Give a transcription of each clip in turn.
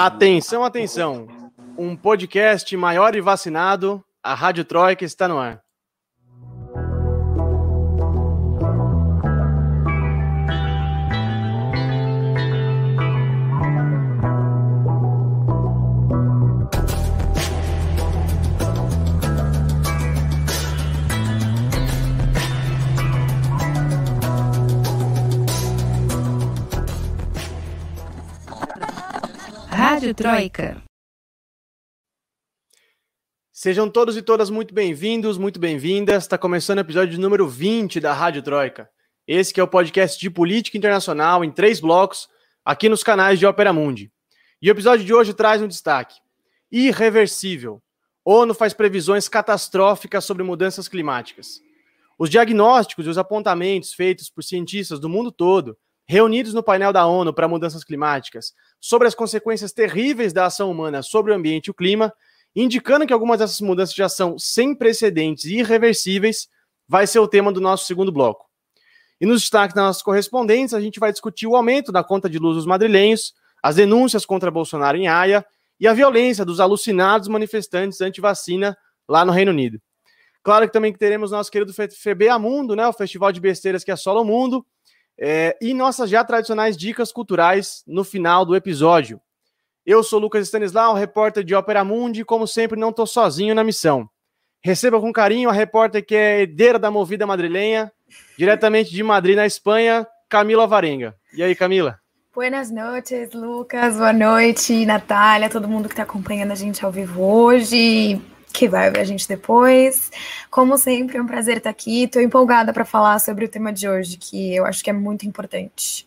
Atenção, atenção. Um podcast maior e vacinado. A Rádio Troika está no ar. Rádio Troika. Sejam todos e todas muito bem-vindos, muito bem-vindas. Está começando o episódio número 20 da Rádio Troika. Esse que é o podcast de política internacional em três blocos, aqui nos canais de Opera Mundi. E o episódio de hoje traz um destaque: irreversível. ONU faz previsões catastróficas sobre mudanças climáticas. Os diagnósticos e os apontamentos feitos por cientistas do mundo todo reunidos no painel da ONU para mudanças climáticas sobre as consequências terríveis da ação humana sobre o ambiente e o clima, indicando que algumas dessas mudanças já são sem precedentes e irreversíveis, vai ser o tema do nosso segundo bloco. E nos destaques das nossas correspondentes, a gente vai discutir o aumento da conta de luz dos madrilenhos, as denúncias contra Bolsonaro em Haia e a violência dos alucinados manifestantes anti-vacina lá no Reino Unido. Claro que também teremos nosso querido FB Amundo, né, o festival de besteiras que assola o mundo, é, e nossas já tradicionais dicas culturais no final do episódio. Eu sou Lucas Stanislau, repórter de Ópera Mundi, e como sempre não estou sozinho na missão. Receba com carinho a repórter que é herdeira da movida madrilenha, diretamente de Madrid, na Espanha, Camila Varenga. E aí, Camila? Buenas noites, Lucas. Boa noite, Natália, todo mundo que está acompanhando a gente ao vivo hoje que vai ver a gente depois. Como sempre, é um prazer estar aqui. Estou empolgada para falar sobre o tema de hoje, que eu acho que é muito importante.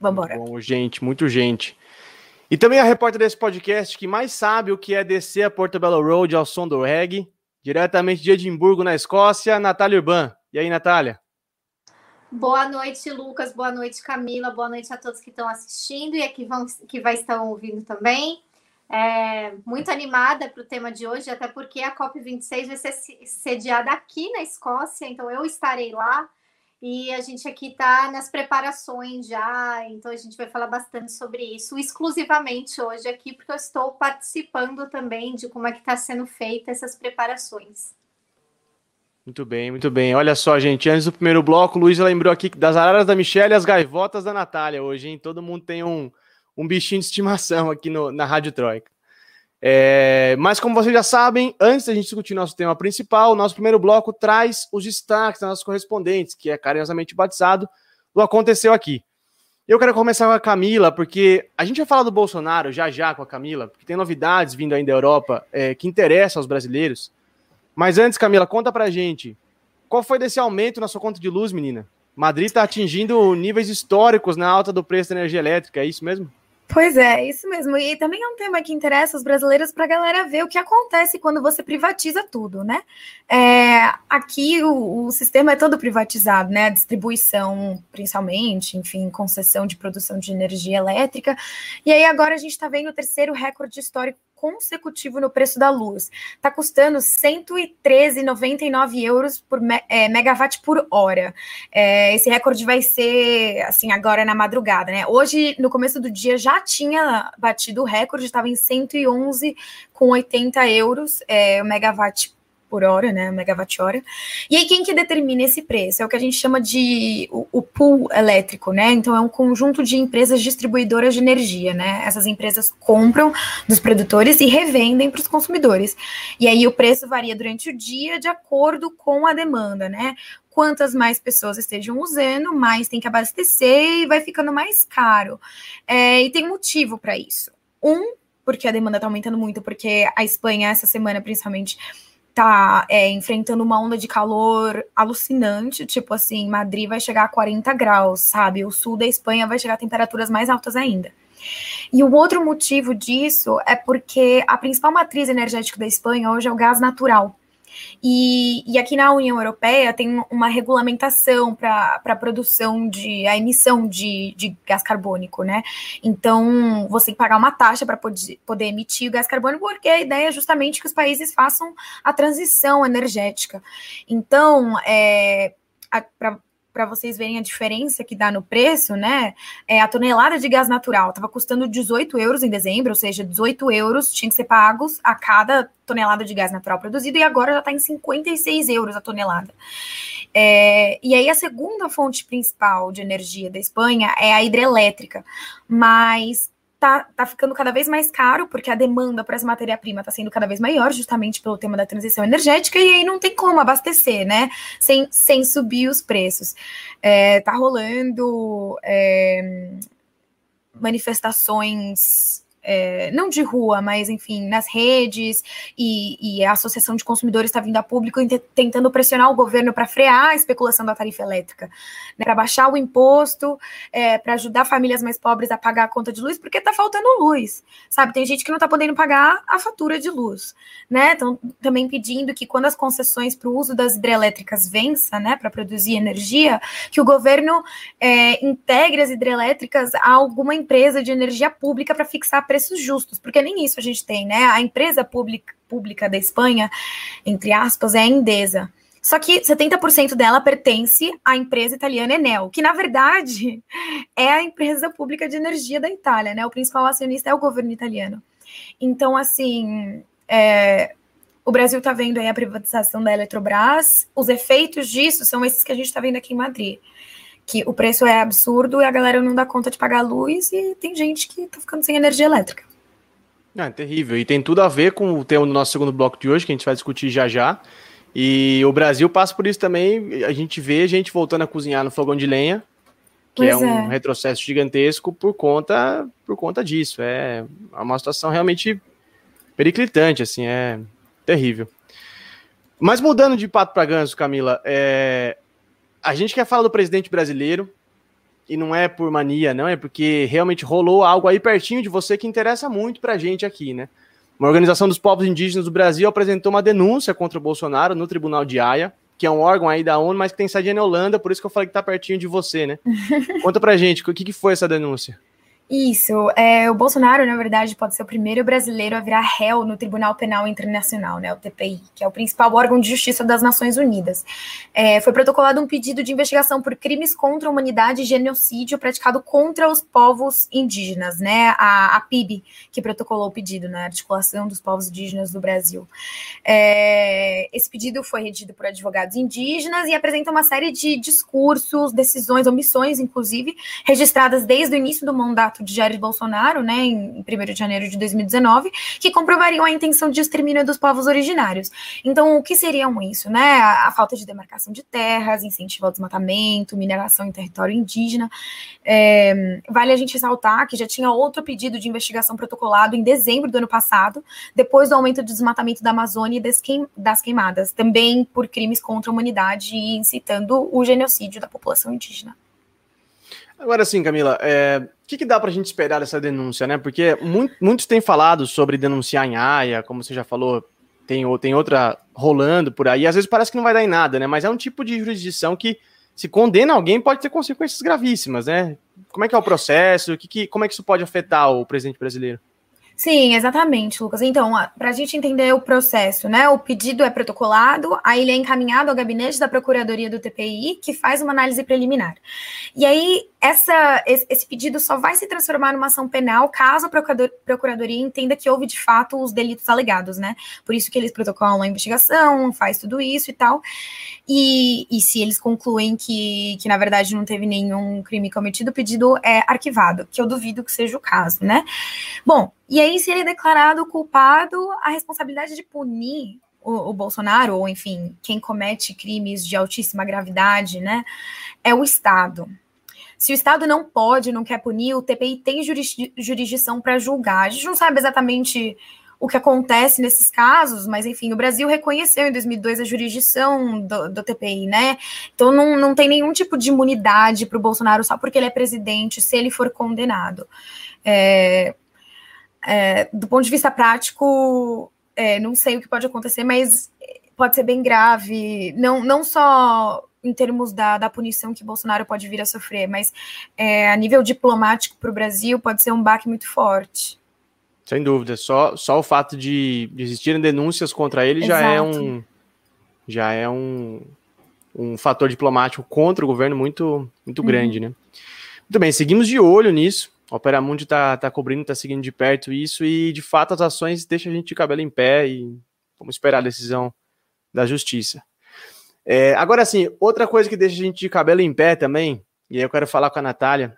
Vamos embora. Bom, gente, muito gente. E também a repórter desse podcast que mais sabe o que é descer a Portobello Road ao som do reggae, diretamente de Edimburgo, na Escócia, Natália Urban. E aí, Natália? Boa noite, Lucas. Boa noite, Camila. Boa noite a todos que estão assistindo e aqui vão, que vai estar ouvindo também. É, muito animada para o tema de hoje, até porque a COP26 vai ser sediada aqui na Escócia, então eu estarei lá e a gente aqui está nas preparações já, então a gente vai falar bastante sobre isso, exclusivamente hoje aqui, porque eu estou participando também de como é que está sendo feita essas preparações. Muito bem, muito bem. Olha só, gente, antes do primeiro bloco, o Luiz lembrou aqui das araras da Michelle e as gaivotas da Natália hoje, hein? Todo mundo tem um, um bichinho de estimação aqui no, na Rádio Troika. É, mas como vocês já sabem, antes da gente discutir nosso tema principal, o nosso primeiro bloco traz os destaques das nossas correspondentes, que é carinhosamente batizado do Aconteceu Aqui. Eu quero começar com a Camila, porque a gente vai falar do Bolsonaro já já com a Camila, porque tem novidades vindo ainda da Europa é, que interessam aos brasileiros. Mas antes, Camila, conta pra gente, qual foi desse aumento na sua conta de luz, menina? Madrid está atingindo níveis históricos na alta do preço da energia elétrica, é isso mesmo? Pois é, isso mesmo. E também é um tema que interessa os brasileiros para a galera ver o que acontece quando você privatiza tudo, né? É, aqui o, o, sistema é todo privatizado, né? A distribuição, principalmente, enfim, concessão de produção de energia elétrica. E aí agora a gente está vendo o terceiro recorde histórico consecutivo no preço da luz. Está custando 113,99 euros por me, é, megawatt por hora. É, esse recorde vai ser assim agora na madrugada, né? Hoje, no começo do dia, já tinha batido o recorde, estava em 111,80 euros é, o megawatt por hora, né, megawatt-hora. E aí quem que determina esse preço? É o que a gente chama de o, o, pool elétrico, né? Então é um conjunto de empresas distribuidoras de energia, né? Essas empresas compram dos produtores e revendem para os consumidores. E aí o preço varia durante o dia de acordo com a demanda, né? Quantas mais pessoas estejam usando, mais tem que abastecer e vai ficando mais caro. É, e tem motivo para isso. Um, porque a demanda está aumentando muito, porque a Espanha, essa semana, principalmente, tá é, enfrentando uma onda de calor alucinante, tipo assim, Madrid vai chegar a 40 graus, sabe? O sul da Espanha vai chegar a temperaturas mais altas ainda. E o outro motivo disso é porque a principal matriz energética da Espanha hoje é o gás natural. E, e aqui na União Europeia tem uma regulamentação para a produção de a emissão de, de gás carbônico, né? Então você tem que pagar uma taxa para poder, poder emitir o gás carbônico, porque a ideia é justamente que os países façam a transição energética. Então, é, para para vocês verem a diferença que dá no preço, né? É, a tonelada de gás natural estava custando 18 euros em dezembro, ou seja, 18 euros tinham que ser pagos a cada tonelada de gás natural produzido, e agora já está em 56 euros a tonelada. É, e aí a segunda fonte principal de energia da Espanha é a hidrelétrica, mas tá, tá ficando cada vez mais caro, porque a demanda por essa matéria-prima está sendo cada vez maior, justamente pelo tema da transição energética, e aí não tem como abastecer, né? Sem, sem subir os preços. É, tá rolando é, manifestações é, não de rua, mas enfim, nas redes, e, e a Associação de Consumidores está vindo a público tentando pressionar o governo para frear a especulação da tarifa elétrica, né, para baixar o imposto, é, para ajudar famílias mais pobres a pagar a conta de luz, porque está faltando luz, sabe? Tem gente que não está podendo pagar a fatura de luz, né? Então, também pedindo que quando as concessões para o uso das hidrelétricas vença, né, para produzir energia, que o governo é, integre as hidrelétricas a alguma empresa de energia pública para fixar preços justos, porque nem isso a gente tem, né? A empresa pública, pública da Espanha, entre aspas, é a Endesa. Só que 70% dela pertence à empresa italiana Enel, que na verdade é a empresa pública de energia da Itália, né? O principal acionista é o governo italiano. Então, assim, é, o Brasil está vendo aí a privatização da Eletrobras, os efeitos disso são esses que a gente está vendo aqui em Madrid que o preço é absurdo e a galera não dá conta de pagar a luz e tem gente que tá ficando sem energia elétrica. É, terrível. E tem tudo a ver com o tema do nosso segundo bloco de hoje, que a gente vai discutir já já. E o Brasil passa por isso também. A gente vê gente voltando a cozinhar no fogão de lenha, que é um é. retrocesso gigantesco por conta, por conta disso. É uma situação realmente periclitante, assim, é terrível. Mas mudando de pato para ganso, Camila, é, a gente quer falar do presidente brasileiro, e não é por mania, não, é porque realmente rolou algo aí pertinho de você que interessa muito pra gente aqui, né? Uma organização dos povos indígenas do Brasil apresentou uma denúncia contra o Bolsonaro no Tribunal de Haia, que é um órgão aí da ONU, mas que tem sede na Holanda, por isso que eu falei que tá pertinho de você, né? Conta pra gente, o que, que foi essa denúncia? Isso, é, o Bolsonaro, na verdade, pode ser o primeiro brasileiro a virar réu no Tribunal Penal Internacional, né, o TPI, que é o principal órgão de justiça das Nações Unidas. É, foi protocolado um pedido de investigação por crimes contra a humanidade e genocídio praticado contra os povos indígenas, né, a, a PIB, que protocolou o pedido, né, a Articulação dos Povos Indígenas do Brasil. É, esse pedido foi redigido por advogados indígenas e apresenta uma série de discursos, decisões, omissões, inclusive, registradas desde o início do mandato de Jair Bolsonaro, né, em 1 de janeiro de 2019, que comprovariam a intenção de extermínio dos povos originários. Então, o que seriam isso, né? A, a falta de demarcação de terras, incentivo ao desmatamento, mineração em território indígena. É, vale a gente ressaltar que já tinha outro pedido de investigação protocolado em dezembro do ano passado, depois do aumento do desmatamento da Amazônia e das queimadas, também por crimes contra a humanidade e incitando o genocídio da população indígena. Agora sim, Camila, é, o que, que dá para a gente esperar dessa denúncia, né? Porque muito, muitos têm falado sobre denunciar em AIA, como você já falou, tem, tem outra rolando por aí, às vezes parece que não vai dar em nada, né? Mas é um tipo de jurisdição que, se condena alguém, pode ter consequências gravíssimas, né? Como é que é o processo? Que, que, como é que isso pode afetar o presidente brasileiro? Sim, exatamente, Lucas. Então, para a gente entender o processo, né? O pedido é protocolado, aí ele é encaminhado ao gabinete da Procuradoria do TPI, que faz uma análise preliminar. E aí, essa, esse pedido só vai se transformar numa ação penal caso a Procuradoria entenda que houve de fato os delitos alegados, né? Por isso que eles protocolam a investigação, faz tudo isso e tal. E, e se eles concluem que, que, na verdade, não teve nenhum crime cometido, o pedido é arquivado, que eu duvido que seja o caso, né? Bom, e aí, se ele é declarado culpado, a responsabilidade de punir o, o, Bolsonaro, ou enfim, quem comete crimes de altíssima gravidade, né, é o Estado. Se o Estado não pode, não quer punir, o TPI tem jurisdição para julgar. A gente não sabe exatamente o que acontece nesses casos, mas enfim, o Brasil reconheceu em 2002 a jurisdição do, do TPI, né? Então não, não tem nenhum tipo de imunidade para o Bolsonaro só porque ele é presidente, se ele for condenado. É, é, do ponto de vista prático, é, não sei o que pode acontecer, mas pode ser bem grave, não, não só em termos da, da punição que Bolsonaro pode vir a sofrer, mas é, a nível diplomático para o Brasil pode ser um baque muito forte. Sem dúvida, só, só o fato de, de existirem denúncias contra ele Exato. já é um já é um um fator diplomático contra o governo muito, muito uhum. grande, né? Muito bem, seguimos de olho nisso. O Operamundi está tá cobrindo, está seguindo de perto isso e, de fato, as ações deixam a gente de cabelo em pé e vamos esperar a decisão da justiça. É, agora, sim, outra coisa que deixa a gente de cabelo em pé também, e aí eu quero falar com a Natália,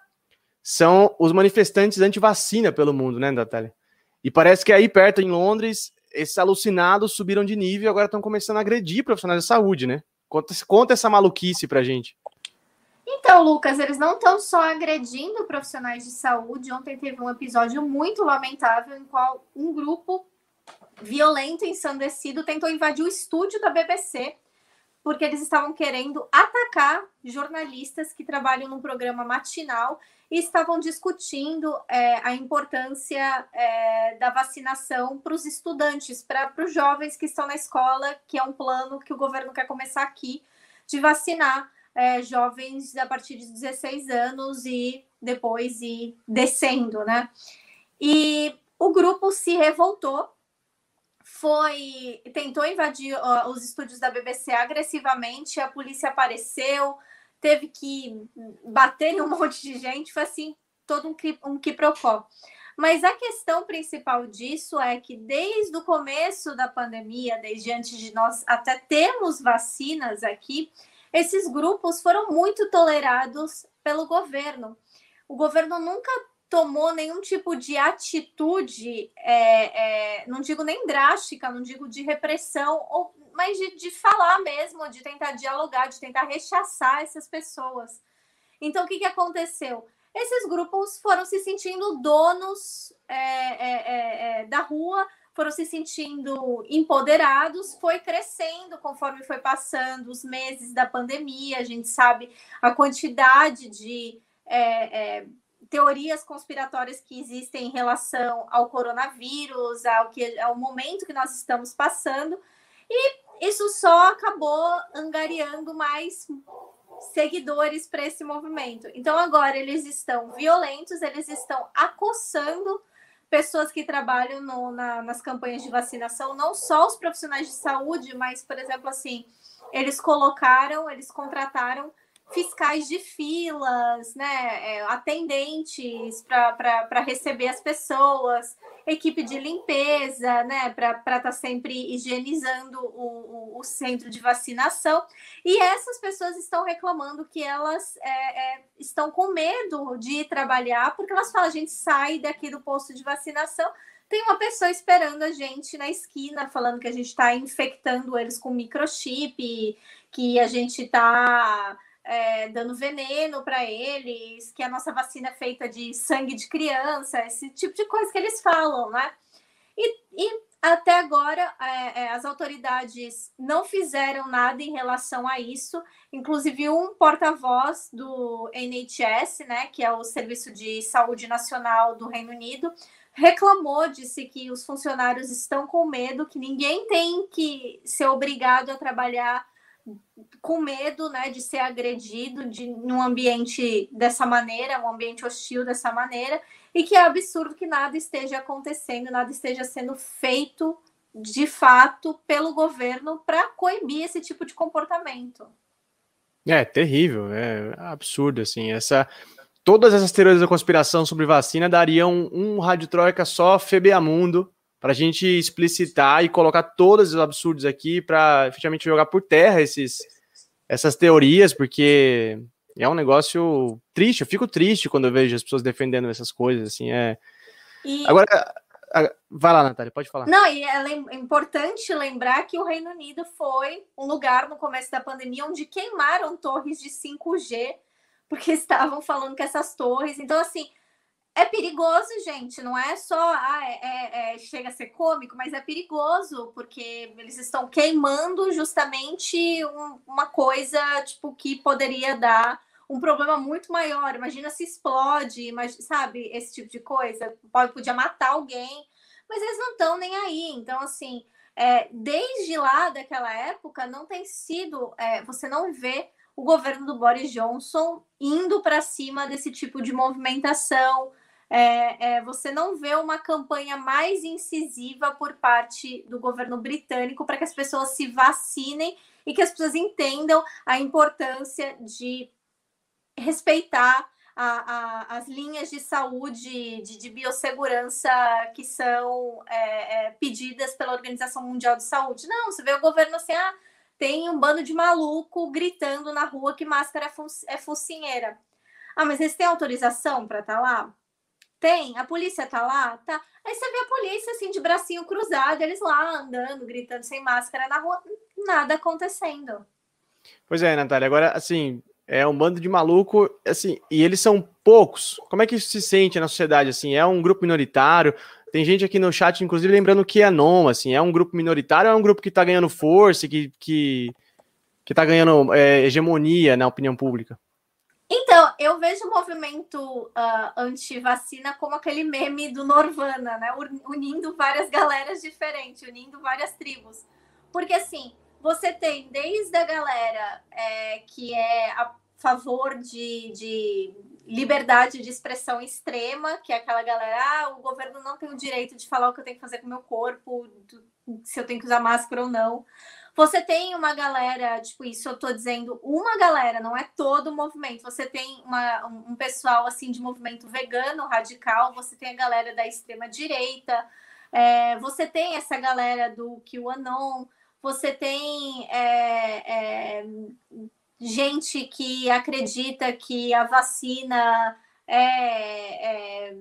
são os manifestantes anti-vacina pelo mundo, né, Natália? E parece que aí perto, em Londres, esses alucinados subiram de nível e agora estão começando a agredir profissionais de saúde, né? Conta, conta essa maluquice pra gente. Então, Lucas, eles não estão só agredindo profissionais de saúde. Ontem teve um episódio muito lamentável em qual um grupo violento, ensandecido, tentou invadir o estúdio da BBC porque eles estavam querendo atacar jornalistas que trabalham num programa matinal e estavam discutindo é, a importância é, da vacinação para os estudantes, para os jovens que estão na escola, que é um plano que o governo quer começar aqui, de vacinar é, jovens a partir de 16 anos e depois ir descendo, né? E o grupo se revoltou foi tentou invadir uh, os estúdios da BBC agressivamente, a polícia apareceu, teve que bater em um monte de gente, foi assim, todo um, um quiprocó. Mas a questão principal disso é que desde o começo da pandemia, desde antes de nós até termos vacinas aqui, esses grupos foram muito tolerados pelo governo. O governo nunca tomou nenhum tipo de atitude, é, é, não digo nem drástica, não digo de repressão, ou, mas de, de falar mesmo, de tentar dialogar, de tentar rechaçar essas pessoas. Então, o que, que aconteceu? Esses grupos foram se sentindo donos é, é, é, é da rua, foram se sentindo empoderados, foi crescendo conforme foi passando os meses da pandemia. A gente sabe a quantidade de é, é, teorias conspiratórias que existem em relação ao coronavírus, ao que ao momento que nós estamos passando, e isso só acabou angariando mais seguidores para esse movimento. Então agora eles estão violentos, eles estão acossando pessoas que trabalham no, na, nas campanhas de vacinação, não só os profissionais de saúde, mas, por exemplo, assim, eles colocaram, eles contrataram fiscais de filas, né, é, atendentes para receber as pessoas, equipe de limpeza, né, para estar tá sempre higienizando o, o, o, centro de vacinação. E essas pessoas estão reclamando que elas é, é, estão com medo de ir trabalhar, porque elas falam: a gente sai daqui do posto de vacinação. Tem uma pessoa esperando a gente na esquina, falando que a gente está infectando eles com microchip, que a gente está é, dando veneno para eles, que a nossa vacina é feita de sangue de criança, esse tipo de coisa que eles falam, né? E, e até agora é, é, as autoridades não fizeram nada em relação a isso. Inclusive um porta-voz do NHS, né, que é o Serviço de Saúde Nacional do Reino Unido, reclamou, disse que os funcionários estão com medo, que ninguém tem que ser obrigado a trabalhar com medo né, de ser agredido de, num ambiente dessa maneira, um ambiente hostil dessa maneira, e que é absurdo que nada esteja acontecendo, nada esteja sendo feito de fato pelo governo para coibir esse tipo de comportamento. É terrível, é absurdo assim. Essa todas essas teorias da conspiração sobre vacina dariam um, rádio troika só Febeamundo para a gente explicitar e colocar todos os absurdos aqui para efetivamente jogar por terra esses, essas teorias, porque é um negócio triste. Eu fico triste quando eu vejo as pessoas defendendo essas coisas, assim, é. E... Agora, vai lá, Natália, pode falar. Não, e é importante lembrar que o Reino Unido foi um lugar no começo da pandemia onde queimaram torres de 5G, porque estavam falando que essas torres. Então, assim, é perigoso, gente. Não é só ah, é, é, é, chega a ser cômico, mas é perigoso porque eles estão queimando justamente um, uma coisa tipo que poderia dar um problema muito maior. Imagina se explode, imagina, sabe esse tipo de coisa. Pode podia matar alguém, mas eles não estão nem aí. Então assim, é, desde lá daquela época não tem sido, é, você não vê o governo do Boris Johnson indo para cima desse tipo de movimentação é, é, você não vê uma campanha mais incisiva por parte do governo britânico para que as pessoas se vacinem e que as pessoas entendam a importância de respeitar a, a, as linhas de saúde, de, de biossegurança que são é, é, pedidas pela Organização Mundial de Saúde. Não, você vê o governo assim, ah, tem um bando de maluco gritando na rua que máscara é, é focinheira. Ah, mas eles têm autorização para estar tá lá? Tem. A polícia tá lá? Tá. Aí você vê a polícia assim, de bracinho cruzado, eles lá andando, gritando sem máscara na rua, nada acontecendo. Pois é, Natália. Agora, assim, é um bando de maluco, assim, e eles são poucos. Como é que isso se sente na sociedade, assim? É um grupo minoritário? Tem gente aqui no chat, inclusive, lembrando que é não, assim, é um grupo minoritário é um grupo que tá ganhando força, que, que, que tá ganhando é, hegemonia na opinião pública? Então, eu vejo o movimento uh, anti-vacina como aquele meme do Norvana, né? Unindo várias galeras diferentes, unindo várias tribos. Porque, assim, você tem desde a galera é, que é a favor de, de liberdade de expressão extrema, que é aquela galera, ah, o governo não tem o direito de falar o que eu tenho que fazer com o meu corpo, se eu tenho que usar máscara ou não. Você tem uma galera, tipo, isso eu tô dizendo uma galera, não é todo o movimento. Você tem uma, um pessoal assim de movimento vegano radical, você tem a galera da extrema direita, é, você tem essa galera do QAnon, você tem é, é, gente que acredita que a vacina é, é,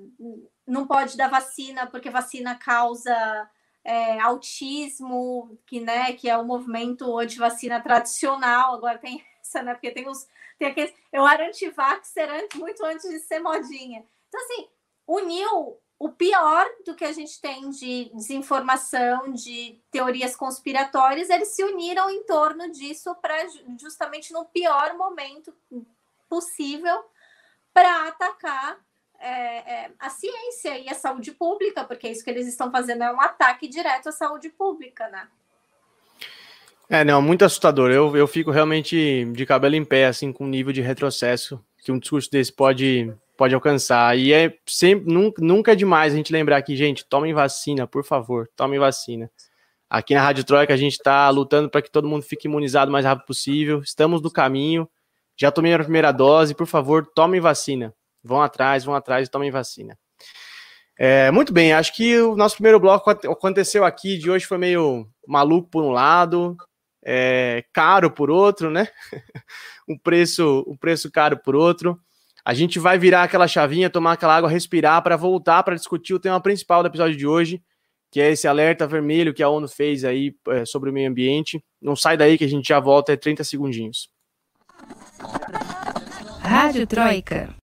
não pode dar vacina porque vacina causa é, autismo, que, né, que é o movimento anti-vacina tradicional, agora tem essa, né? Porque tem os. Tem aqueles, eu era anti-vaxxer muito antes de ser modinha. Então, assim, uniu o pior do que a gente tem de desinformação, de teorias conspiratórias, eles se uniram em torno disso para justamente no pior momento possível para atacar é, é, a ciência e a saúde pública, porque isso que eles estão fazendo é um ataque direto à saúde pública, né? É, não, muito assustador. Eu, eu fico realmente de cabelo em pé, assim, com o nível de retrocesso que um discurso desse pode pode alcançar. E é sempre, nunca, nunca é demais a gente lembrar que, gente, tomem vacina, por favor, tomem vacina. Aqui na Rádio Troika a gente está lutando para que todo mundo fique imunizado o mais rápido possível. Estamos no caminho. Já tomei a primeira dose, por favor, tomem vacina. Vão atrás, vão atrás e tomem vacina. É, muito bem, acho que o nosso primeiro bloco aconteceu aqui de hoje foi meio maluco por um lado, é, caro por outro, né? um preço, um preço caro por outro. A gente vai virar aquela chavinha, tomar aquela água, respirar para voltar para discutir o tema principal do episódio de hoje, que é esse alerta vermelho que a ONU fez aí é, sobre o meio ambiente. Não sai daí que a gente já volta, é 30 segundinhos. Rádio Troika.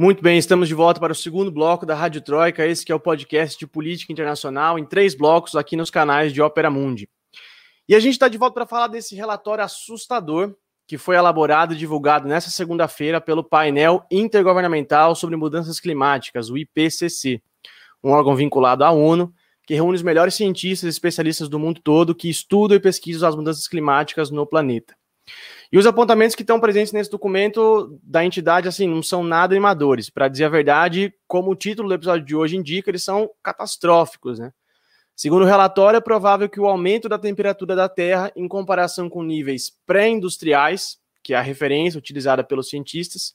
Muito bem, estamos de volta para o segundo bloco da Rádio Troika, esse que é o podcast de política internacional em três blocos aqui nos canais de Ópera Mundi. E a gente está de volta para falar desse relatório assustador que foi elaborado e divulgado nesta segunda-feira pelo painel intergovernamental sobre mudanças climáticas, o IPCC, um órgão vinculado à ONU que reúne os melhores cientistas e especialistas do mundo todo que estudam e pesquisam as mudanças climáticas no planeta. E os apontamentos que estão presentes nesse documento da entidade, assim, não são nada animadores. Para dizer a verdade, como o título do episódio de hoje indica, eles são catastróficos, né? Segundo o relatório, é provável que o aumento da temperatura da Terra, em comparação com níveis pré-industriais, que é a referência utilizada pelos cientistas,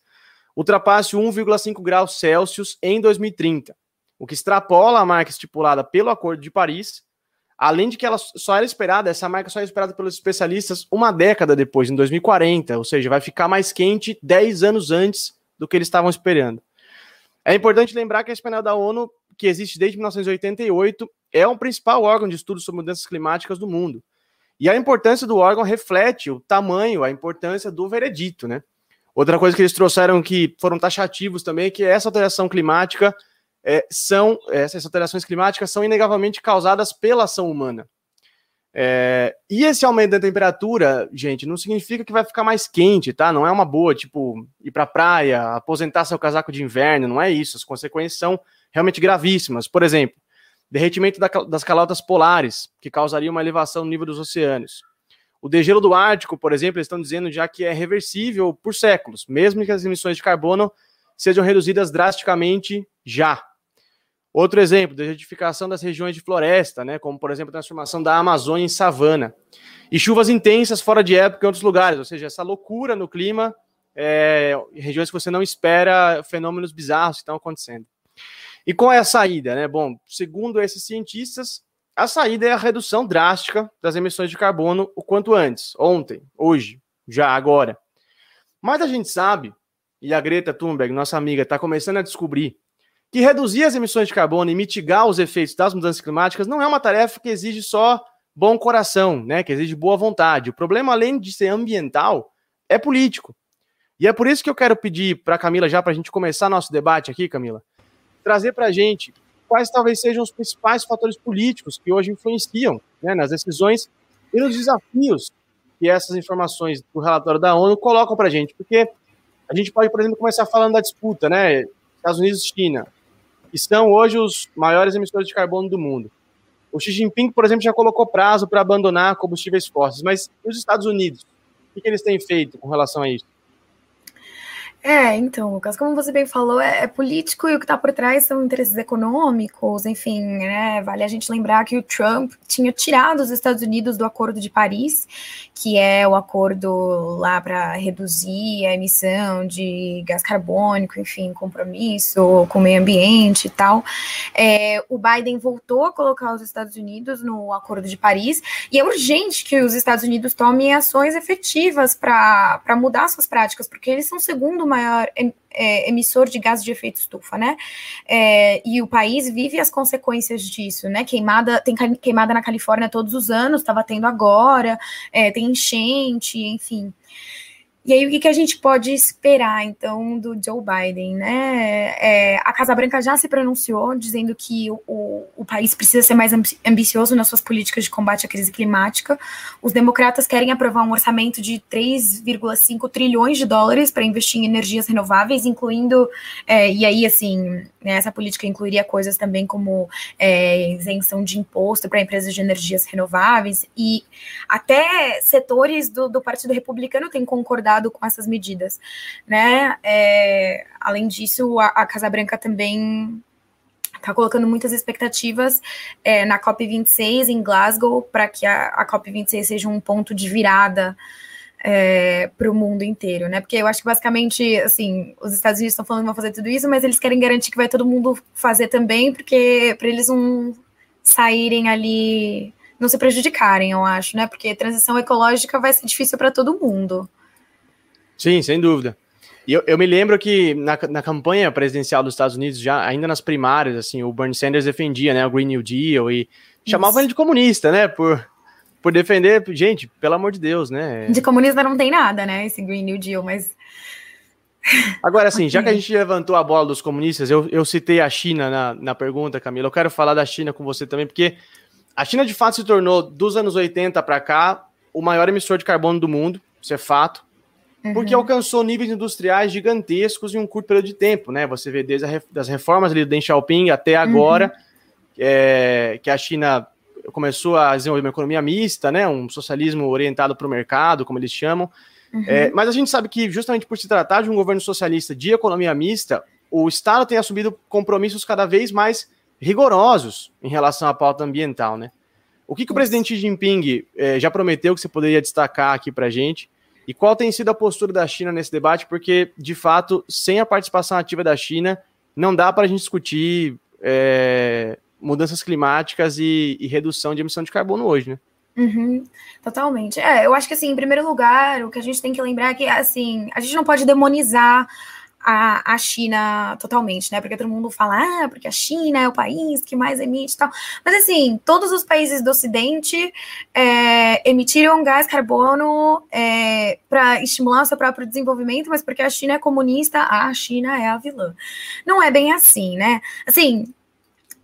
ultrapasse 1,5 graus Celsius em 2030, o que extrapola a marca estipulada pelo Acordo de Paris, além de que ela só era esperada, essa marca só era esperada pelos especialistas uma década depois, em 2040, ou seja, vai ficar mais quente 10 anos antes do que eles estavam esperando. É importante lembrar que esse painel da ONU, que existe desde 1988, é o principal órgão de estudo sobre mudanças climáticas do mundo. E a importância do órgão reflete o tamanho, a importância do veredito, né? Outra coisa que eles trouxeram que foram taxativos também, é que essa alteração climática é, são, essas alterações climáticas são inegavelmente causadas pela ação humana. É, e esse aumento da temperatura, gente, não significa que vai ficar mais quente, tá? Não é uma boa, tipo, ir pra praia, aposentar seu casaco de inverno, não é isso. As consequências são realmente gravíssimas. Por exemplo, derretimento da, das calotas polares, que causaria uma elevação no nível dos oceanos. O degelo do Ártico, por exemplo, eles estão dizendo já que é reversível por séculos, mesmo que as emissões de carbono sejam reduzidas drasticamente já. Outro exemplo, desertificação das regiões de floresta, né, como por exemplo a transformação da Amazônia em savana. E chuvas intensas fora de época em outros lugares, ou seja, essa loucura no clima, é, regiões que você não espera, fenômenos bizarros que estão acontecendo. E qual é a saída? Né? Bom, segundo esses cientistas, a saída é a redução drástica das emissões de carbono o quanto antes, ontem, hoje, já, agora. Mas a gente sabe, e a Greta Thunberg, nossa amiga, está começando a descobrir que reduzir as emissões de carbono e mitigar os efeitos das mudanças climáticas não é uma tarefa que exige só bom coração, né? Que exige boa vontade. O problema, além de ser ambiental, é político. E é por isso que eu quero pedir para a Camila, já para a gente começar nosso debate aqui, Camila, trazer para a gente quais talvez sejam os principais fatores políticos que hoje influenciam né, nas decisões e nos desafios que essas informações do relatório da ONU colocam para a gente. Porque a gente pode, por exemplo, começar falando da disputa, né? Estados Unidos e China que são hoje os maiores emissores de carbono do mundo. O Xi Jinping, por exemplo, já colocou prazo para abandonar combustíveis fósseis, mas e os Estados Unidos? O que, que eles têm feito com relação a isso? É, então, Lucas, como você bem falou, é, é político e o que está por trás são interesses econômicos, enfim, né? Vale a gente lembrar que o Trump tinha tirado os Estados Unidos do Acordo de Paris, que é o acordo lá para reduzir a emissão de gás carbônico, enfim, compromisso com o meio ambiente e tal. É, o Biden voltou a colocar os Estados Unidos no Acordo de Paris e é urgente que os Estados Unidos tomem ações efetivas para mudar suas práticas, porque eles são segundo maior é, emissor de gás de efeito estufa, né? É, e o país vive as consequências disso, né? Queimada, tem queimada na Califórnia todos os anos, estava tendo agora, é, tem enchente, enfim. E aí, o que, que a gente pode esperar, então, do Joe Biden, né? É, a Casa Branca já se pronunciou, dizendo que o, o país precisa ser mais ambicioso nas suas políticas de combate à crise climática. Os democratas querem aprovar um orçamento de 3,5 trilhões de dólares para investir em energias renováveis, incluindo, é, e aí, assim, né, essa política incluiria coisas também como é, isenção de imposto para empresas de energias renováveis, e até setores do, do Partido Republicano têm concordado cuidado com essas medidas, né? É, além disso, a, a Casa Branca também está colocando muitas expectativas é, na COP26 em Glasgow para que a, a, COP26 seja um ponto de virada é, para o mundo inteiro, né? Porque eu acho que basicamente, assim, os Estados Unidos estão falando que vão fazer tudo isso, mas eles querem garantir que vai todo mundo fazer também, porque para eles não saírem ali, não se prejudicarem, eu acho, né? Porque transição ecológica vai ser difícil para todo mundo. Sim, sem dúvida. E eu, eu me lembro que na, na campanha presidencial dos Estados Unidos, já ainda nas primárias, assim, o Bernie Sanders defendia, né, o Green New Deal e chamava ele de comunista, né, por, por defender, gente, pelo amor de Deus, né. De comunista não tem nada, né, esse Green New Deal, mas... Agora, assim, já que a gente levantou a bola dos comunistas, eu, eu citei a China na, na pergunta, Camila, eu quero falar da China com você também, porque a China de fato se tornou, dos anos 80 para cá, o maior emissor de carbono do mundo, isso é fato porque uhum. alcançou níveis industriais gigantescos em um curto período de tempo, né? Você vê desde as das reformas ali do Deng Xiaoping até agora, uhum. é, que a China começou a desenvolver uma economia mista, né? Um socialismo orientado para o mercado, como eles chamam. Uhum. É, mas a gente sabe que justamente por se tratar de um governo socialista de economia mista, o Estado tem assumido compromissos cada vez mais rigorosos em relação à pauta ambiental, né? O que, que o presidente Xi Jinping é, já prometeu que você poderia destacar aqui para a gente? E qual tem sido a postura da China nesse debate? Porque, de fato, sem a participação ativa da China, não dá para a gente discutir é, mudanças climáticas e, e, redução de emissão de carbono hoje, né? Uhum, totalmente. É, eu acho que assim, em primeiro lugar, o que a gente tem que lembrar é que assim, a gente não pode demonizar a, a China totalmente, né? Porque todo mundo fala, ah, porque a China é o país que mais emite e tal. Mas assim, todos os países do Ocidente é, emitiram gás carbono é, para estimular o seu próprio desenvolvimento, mas porque a China é comunista, a China é a vilã. Não é bem assim, né? Assim,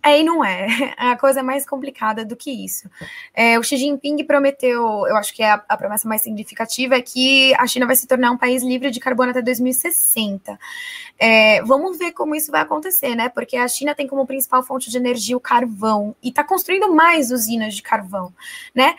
É e não é. A coisa é mais complicada do que isso. É, o Xi Jinping prometeu, eu acho que é a, a, promessa mais significativa, é que a China vai se tornar um país livre de carbono até 2060. É, vamos ver como isso vai acontecer, né? Porque a China tem como principal fonte de energia o carvão e está construindo mais usinas de carvão, né?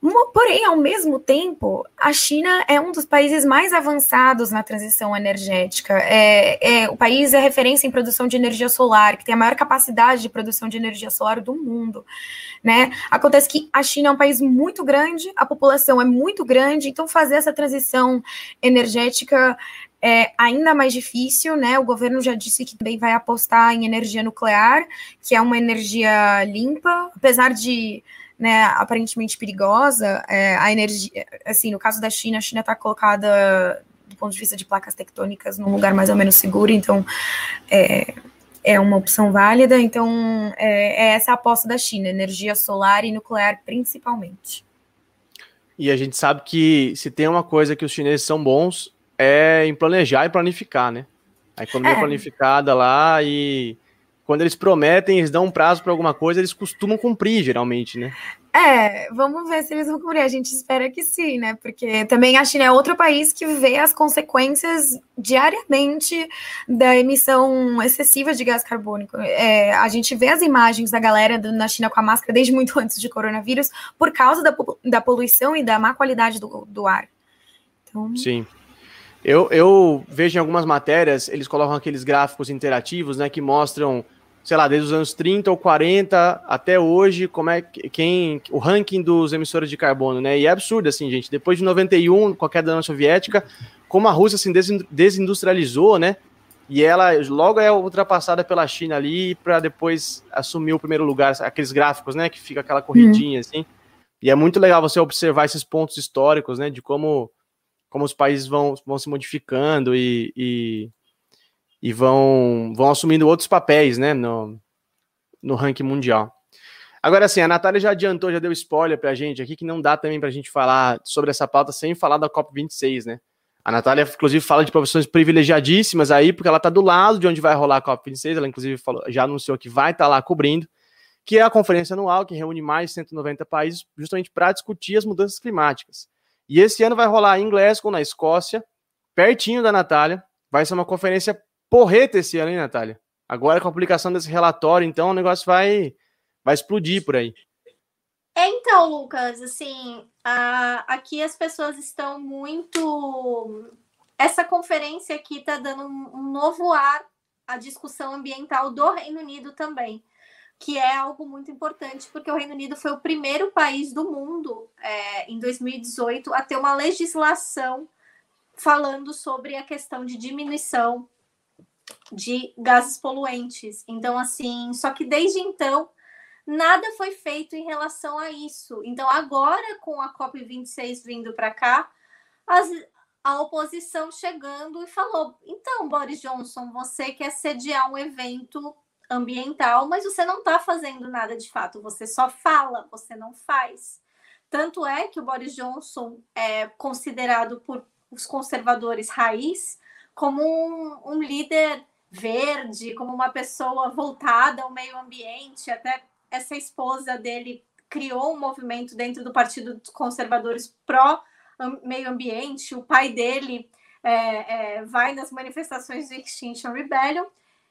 Porém, ao mesmo tempo, a China é um dos países mais avançados na transição energética. É, é, o país é referência em produção de energia solar, que tem a maior capacidade de produção de energia solar do mundo. Né? Acontece que a China é um país muito grande, a população é muito grande, então fazer essa transição energética é ainda mais difícil, né? O governo já disse que também vai apostar em energia nuclear, que é uma energia limpa, apesar de né, aparentemente perigosa, é, a energia, assim, no caso da China, a China está colocada do ponto de vista de placas tectônicas num lugar mais ou menos seguro, então é, é uma opção válida. Então é, é essa a aposta da China, energia solar e nuclear principalmente. E a gente sabe que se tem uma coisa que os chineses são bons é em planejar e planificar, né? A economia é. planificada lá e quando eles prometem, eles dão um prazo para alguma coisa, eles costumam cumprir, geralmente, né? É, vamos ver se eles vão cumprir. A gente espera que sim, né? Porque também a China é outro país que vê as consequências diariamente da emissão excessiva de gás carbônico. É, a gente vê as imagens da galera na China com a máscara desde muito antes de coronavírus por causa da, da poluição e da má qualidade do, do ar. Então... Sim. Eu, eu vejo em algumas matérias, eles colocam aqueles gráficos interativos, né, que mostram sei lá, desde os anos 30 ou 40 até hoje, como é quem o ranking dos emissores de carbono, né? E é absurdo assim, gente. Depois de 91, qualquer da União Soviética, como a Rússia se assim, desindustrializou, né? E ela logo é ultrapassada pela China ali para depois assumir o primeiro lugar, aqueles gráficos, né, que fica aquela corridinha uhum. assim. E é muito legal você observar esses pontos históricos, né, de como como os países vão, vão se modificando e, e e vão, vão assumindo outros papéis, né, no, no ranking mundial. Agora, assim, a Natália já adiantou, já deu spoiler pra gente aqui, que não dá também pra gente falar sobre essa pauta sem falar da COP26, né? A Natália, inclusive, fala de profissões privilegiadíssimas aí, porque ela tá do lado de onde vai rolar a COP26, ela, inclusive, falou, já anunciou que vai estar tá lá cobrindo, que é a conferência anual que reúne mais de 190 países justamente para discutir as mudanças climáticas. E esse ano vai rolar em Glasgow, na Escócia, pertinho da Natália, vai ser uma conferência porreta esse ano, hein, Natália? Agora com a publicação desse relatório, então o negócio vai, vai explodir por aí. É, então, Lucas, assim, a, aqui as pessoas estão muito. Essa conferência aqui está dando um, um novo ar à discussão ambiental do Reino Unido também, que é algo muito importante, porque o Reino Unido foi o primeiro país do mundo, é, em 2018, a ter uma legislação falando sobre a questão de diminuição de gases poluentes. Então, assim, só que desde então nada foi feito em relação a isso. Então, agora com a COP26 vindo para cá, as, a oposição chegando e falou: então, Boris Johnson, você quer sediar um evento ambiental, mas você não está fazendo nada de fato, você só fala, você não faz. Tanto é que o Boris Johnson é considerado por os conservadores raiz como um, um líder verde, como uma pessoa voltada ao meio ambiente. Até essa esposa dele criou um movimento dentro do Partido dos Conservadores pró meio ambiente. O pai dele é, é, vai nas manifestações do Extinction Rebellion.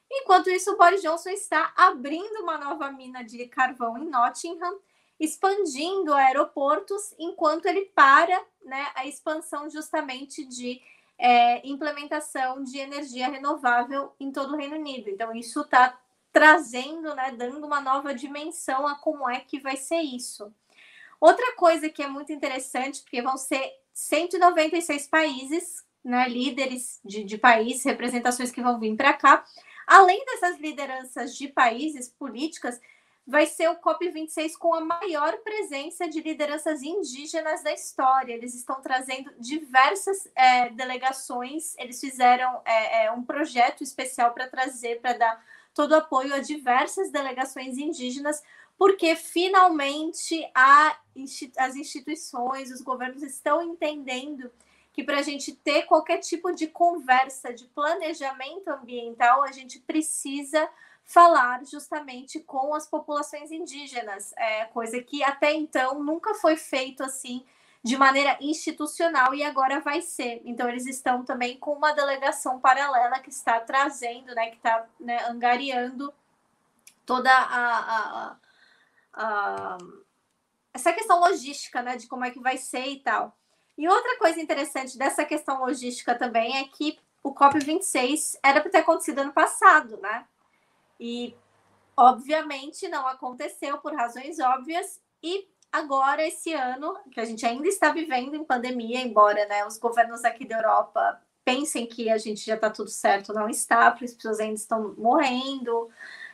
Enquanto isso, o Boris Johnson está abrindo uma nova mina de carvão em Nottingham, expandindo aeroportos, enquanto ele para né, a expansão justamente de é, implementação de energia renovável em todo o Reino Unido. Então, isso está trazendo, né, dando uma nova dimensão a como é que vai ser isso. Outra coisa que é muito interessante, porque vão ser 196 países, né, líderes de, de representações que vão vir para cá. Além dessas lideranças de países políticas, vai ser o COP26 com a maior presença de lideranças indígenas da história. Eles estão trazendo diversas é, delegações, eles fizeram é, é, um projeto especial para trazer, para dar todo o apoio a diversas delegações indígenas, porque finalmente as instituições, os governos estão entendendo que para a gente ter qualquer tipo de conversa de planejamento ambiental, a gente precisa falar justamente com as populações indígenas, é, coisa que até então nunca foi feito assim de maneira institucional e agora vai ser. Então, eles estão também com uma delegação paralela que está trazendo, né, que está né, angariando toda a, a, a, essa questão logística, né, de como é que vai ser e tal. E outra coisa interessante dessa questão logística também é que o COP26 era para ter acontecido ano passado, né? E obviamente não aconteceu por razões óbvias e agora esse ano que a gente ainda está vivendo em pandemia, embora né, os governos aqui da Europa pensem que a gente já está tudo certo, não está, porque as pessoas ainda estão morrendo,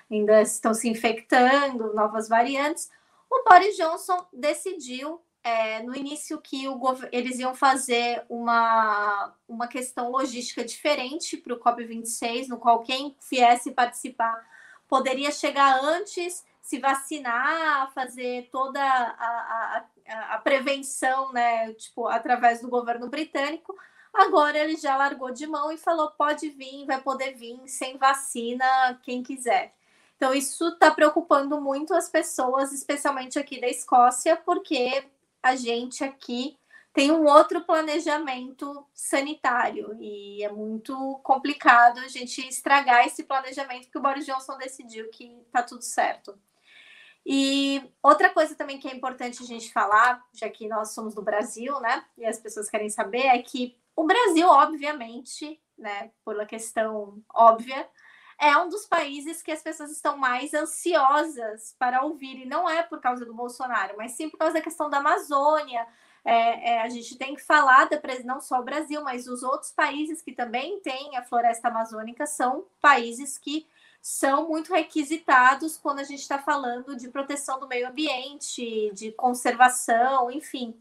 ainda estão se infectando, novas variantes. O Boris Johnson decidiu é, no início que o eles iam fazer uma, uma questão logística diferente para o COP26, no qual quem viesse participar poderia chegar antes, se vacinar, fazer toda a, a, a prevenção, né? Tipo, através do governo britânico. Agora ele já largou de mão e falou: pode vir, vai poder vir sem vacina, quem quiser. Então, isso está preocupando muito as pessoas, especialmente aqui da Escócia, porque a gente aqui tem um outro planejamento sanitário e é muito complicado a gente estragar esse planejamento que o Boris Johnson decidiu que está tudo certo. E outra coisa também que é importante a gente falar, já que nós somos do Brasil, né? E as pessoas querem saber, é que o Brasil, obviamente, né, por uma questão óbvia, é um dos países que as pessoas estão mais ansiosas para ouvir, e não é por causa do Bolsonaro, mas sim por causa da questão da Amazônia, é, é, a gente tem que falar da, não só o Brasil, mas os outros países que também têm a floresta amazônica são países que são muito requisitados quando a gente está falando de proteção do meio ambiente, de conservação, enfim.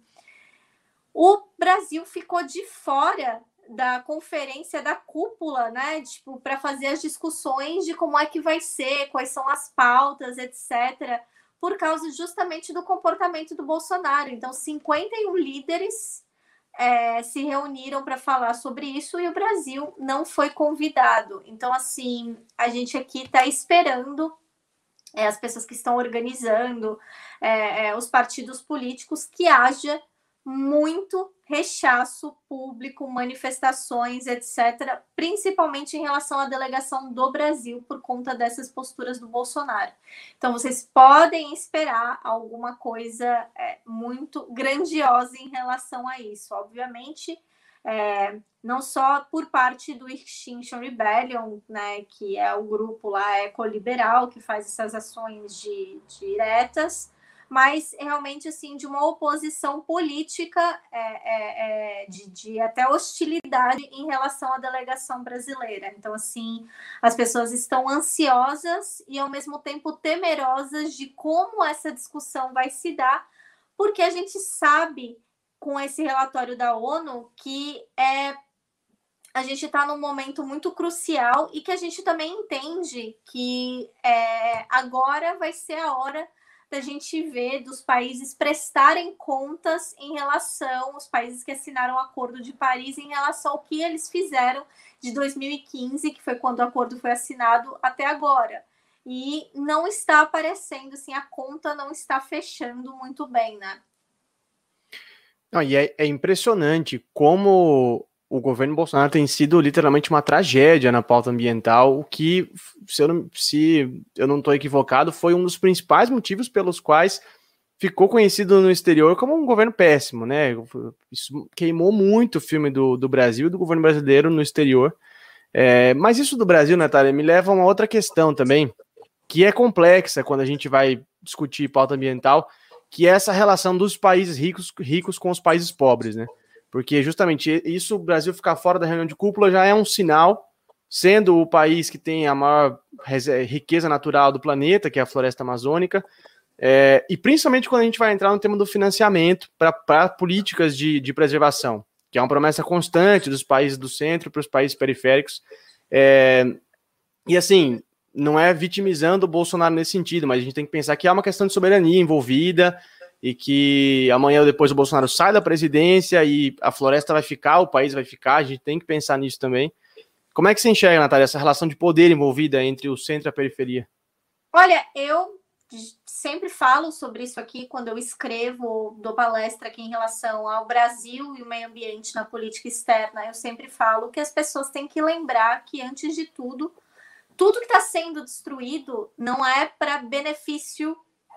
O Brasil ficou de fora da conferência da cúpula, né? Tipo, para fazer as discussões de como é que vai ser, quais são as pautas, etc por causa justamente do comportamento do Bolsonaro. Então, 51 líderes é, se reuniram para falar sobre isso e o Brasil não foi convidado. Então, assim, a gente aqui está esperando é, as pessoas que estão organizando, é, é os partidos políticos, que haja muito rechaço público, manifestações, etc., principalmente em relação à delegação do Brasil por conta dessas posturas do Bolsonaro. Então, vocês podem esperar alguma coisa é, muito grandiosa em relação a isso. Obviamente, é, não só por parte do Extinction Rebellion, né, que é o grupo lá ecoliberal que faz essas ações de, diretas, mas realmente assim de uma oposição política é, é, é, de, de, até hostilidade em relação à delegação brasileira. Então, assim, as pessoas estão ansiosas e ao mesmo tempo temerosas de como essa discussão vai se dar, porque a gente sabe com esse relatório da ONU que é a gente está num momento muito crucial e que a gente também entende que é, agora vai ser a hora da gente ver dos países prestarem contas em relação os países que assinaram o Acordo de Paris em relação ao que eles fizeram de 2015, que foi quando o acordo foi assinado até agora. E não está aparecendo, assim, a conta não está fechando muito bem, né? Não, e é, é impressionante como o governo Bolsonaro tem sido literalmente uma tragédia na pauta ambiental, o que, se eu não, se eu não estou equivocado, foi um dos principais motivos pelos quais ficou conhecido no exterior como um governo péssimo, né? Isso queimou muito o filme do, do Brasil e do governo brasileiro no exterior. É, mas isso do Brasil, Natália, me leva a uma outra questão também, que é complexa quando a gente vai discutir pauta ambiental, que é essa relação dos países ricos, ricos com os países pobres, né? Porque justamente isso, o Brasil ficar fora da reunião de cúpula já é um sinal, sendo o país que tem a maior riqueza natural do planeta, que é a floresta amazônica, é, e principalmente quando a gente vai entrar no tema do financiamento para políticas de, de preservação, que é uma promessa constante dos países do centro para os países periféricos. É, e assim, não é vitimizando o Bolsonaro nesse sentido, mas a gente tem que pensar que há uma questão de soberania envolvida, e que amanhã ou depois o Bolsonaro sai da presidência e a floresta vai ficar, o país vai ficar, a gente tem que pensar nisso também. Como é que você enxerga, Natália, essa relação de poder envolvida entre o centro e a periferia? Olha, eu sempre falo sobre isso aqui quando eu escrevo, dou palestra aqui em relação ao Brasil e o meio ambiente na política externa. Eu sempre falo que as pessoas têm que lembrar que, antes de tudo, tudo que está sendo destruído não é para benefício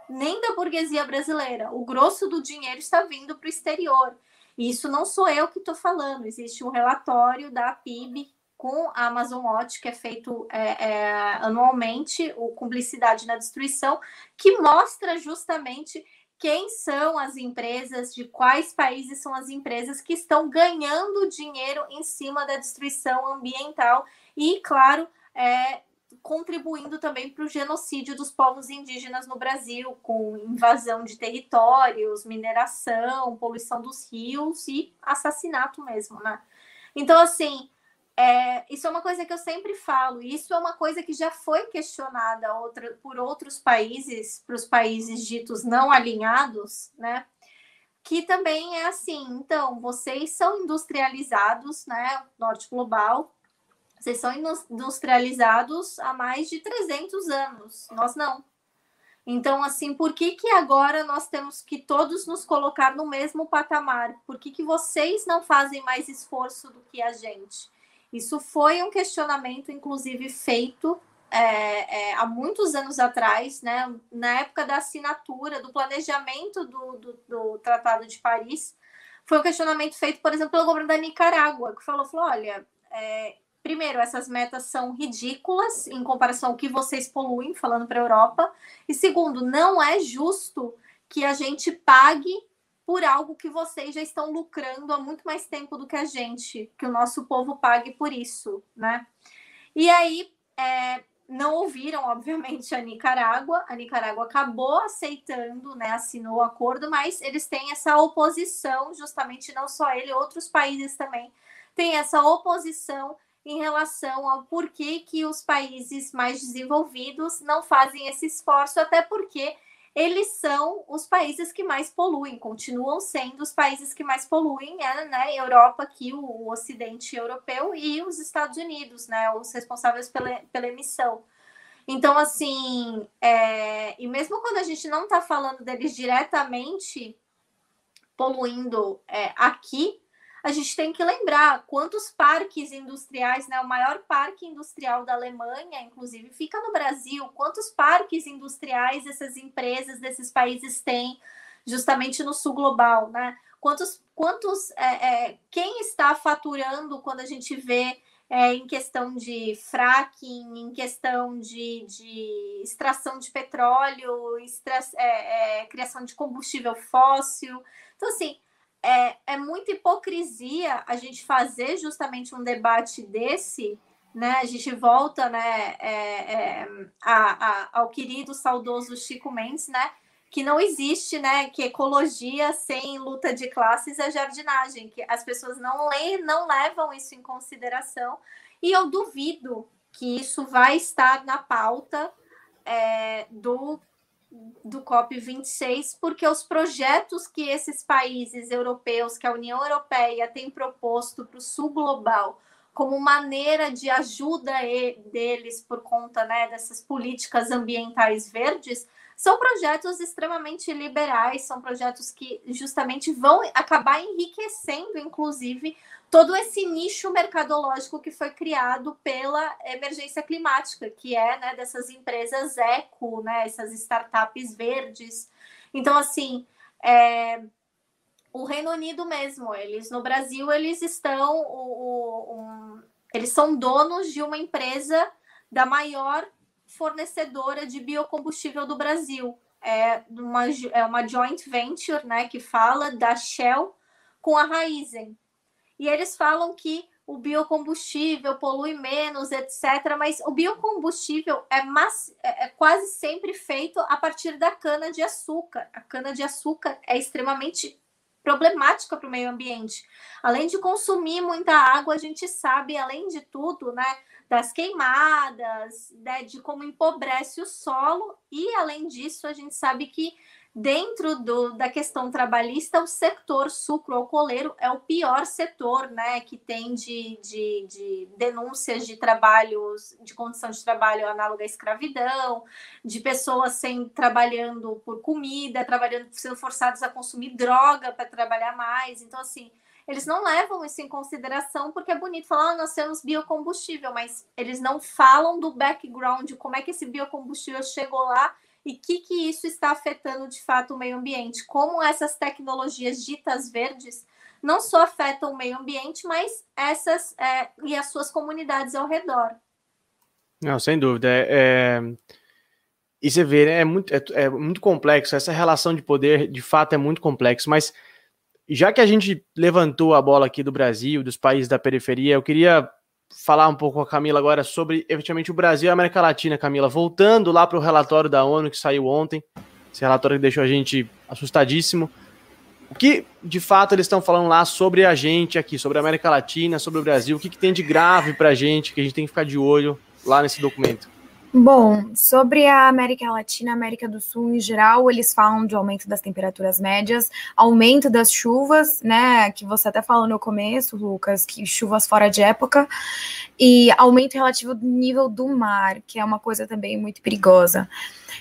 nem da burguesia brasileira. O grosso do dinheiro está vindo para o exterior. E isso não sou eu que estou falando. Existe um relatório da PIB com a Amazon Watch, que é feito é, é, anualmente, o Cumplicidade na Destruição, que mostra justamente quem são as empresas, de quais países são as empresas que estão ganhando dinheiro em cima da destruição ambiental e, claro, é, contribuindo também para o genocídio dos povos indígenas no Brasil, com invasão de territórios, mineração, poluição dos rios e assassinato mesmo, né? Então, assim, é, isso é uma coisa que eu sempre falo, isso é uma coisa que já foi questionada outra, por outros países, para os países ditos não alinhados, né? Que também é assim, então, vocês são industrializados, né? Norte global, vocês são industrializados há mais de 300 anos, nós não. Então, assim, por que, que agora nós temos que todos nos colocar no mesmo patamar? Por que, que vocês não fazem mais esforço do que a gente? Isso foi um questionamento, inclusive, feito é, é, há muitos anos atrás, né, na época da assinatura, do planejamento do, do, do, Tratado de Paris. Foi um questionamento feito, por exemplo, pelo governo da Nicarágua, que falou, falou olha, é, primeiro, essas metas são ridículas em comparação ao que vocês poluem, falando para a Europa. E segundo, não é justo que a gente pague por algo que vocês já estão lucrando há muito mais tempo do que a gente, que o nosso povo pague por isso, né? E aí, é, não ouviram, obviamente, a Nicarágua. A Nicarágua acabou aceitando, né, assinou o acordo, mas eles têm essa oposição, justamente não só ele, outros países também têm essa oposição em relação ao porquê que os países mais desenvolvidos não fazem esse esforço, até porque eles são os países que mais poluem, continuam sendo os países que mais poluem, é, né? Europa aqui, o, o Ocidente europeu e os Estados Unidos, né? Os responsáveis pela, pela emissão. Então, assim, é, e mesmo quando a gente não está falando deles diretamente poluindo é, aqui, a gente tem que lembrar quantos parques industriais, né? O maior parque industrial da Alemanha, inclusive, fica no Brasil. Quantos parques industriais essas empresas desses países têm, justamente no sul global, né? Quantos, quantos, é, é, quem está faturando quando a gente vê é, em questão de fracking, em questão de, de extração de petróleo, extra, é, é, criação de combustível fóssil. Então, assim, é, é muita hipocrisia a gente fazer justamente um debate desse, né? A gente volta, né, é, é, a, a, ao querido saudoso Chico Mendes, né? Que não existe, né? Que ecologia sem luta de classes é jardinagem, que as pessoas não leem, não levam isso em consideração. E eu duvido que isso vai estar na pauta é, do do COP26, porque os projetos que esses países europeus, que a União Europeia tem proposto para o sul global, como maneira de ajuda deles por conta né, dessas políticas ambientais verdes, são projetos extremamente liberais, são projetos que justamente vão acabar enriquecendo, inclusive, todo esse nicho mercadológico que foi criado pela emergência climática, que é né, dessas empresas eco, né, essas startups verdes. Então, assim, é, o Reino Unido mesmo, eles no Brasil, eles estão, o, o, um, eles são donos de uma empresa da maior fornecedora de biocombustível do Brasil. É uma, é uma joint venture, né, que fala da Shell com a Raizen. E eles falam que o biocombustível polui menos, etc. Mas o biocombustível é, mass... É, é quase sempre feito a partir da cana-de-açúcar. A cana-de-açúcar é extremamente problemática para o meio ambiente. Além de consumir muita água, a gente sabe, além de tudo, né, das queimadas, né, de como empobrece o solo, e além disso, a gente sabe que dentro do, da questão trabalhista, o setor sucro-alcooleiro é o pior setor, né, que tem de, de, de, denúncias de trabalhos, de condição de trabalho análoga à escravidão, de pessoas sem trabalhando por comida, trabalhando sendo forçados a consumir droga para trabalhar mais. Então, assim, eles não levam isso em consideração porque é bonito falar, ah, nós temos biocombustível, mas eles não falam do background, como é que esse biocombustível chegou lá e o que, que isso está afetando de fato o meio ambiente, como essas tecnologias ditas verdes não só afetam o meio ambiente, mas essas é, e as suas comunidades ao redor. Não, sem dúvida. É, é... E você vê, né, é, muito, é, é muito complexo, essa relação de poder de fato é muito complexo, mas já que a gente levantou a bola aqui do Brasil, dos países da periferia, eu queria falar um pouco com a Camila agora sobre efetivamente o Brasil e a América Latina, Camila. Voltando lá para o relatório da ONU que saiu ontem, esse relatório que deixou a gente assustadíssimo. O que de fato eles estão falando lá sobre a gente aqui, sobre a América Latina, sobre o Brasil? O que, que tem de grave para a gente que a gente tem que ficar de olho lá nesse documento? Bom, sobre a América Latina, América do Sul em geral, eles falam de aumento das temperaturas médias, aumento das chuvas, né? Que você até falou no começo, Lucas, que chuvas fora de época, e aumento relativo do nível do mar, que é uma coisa também muito perigosa.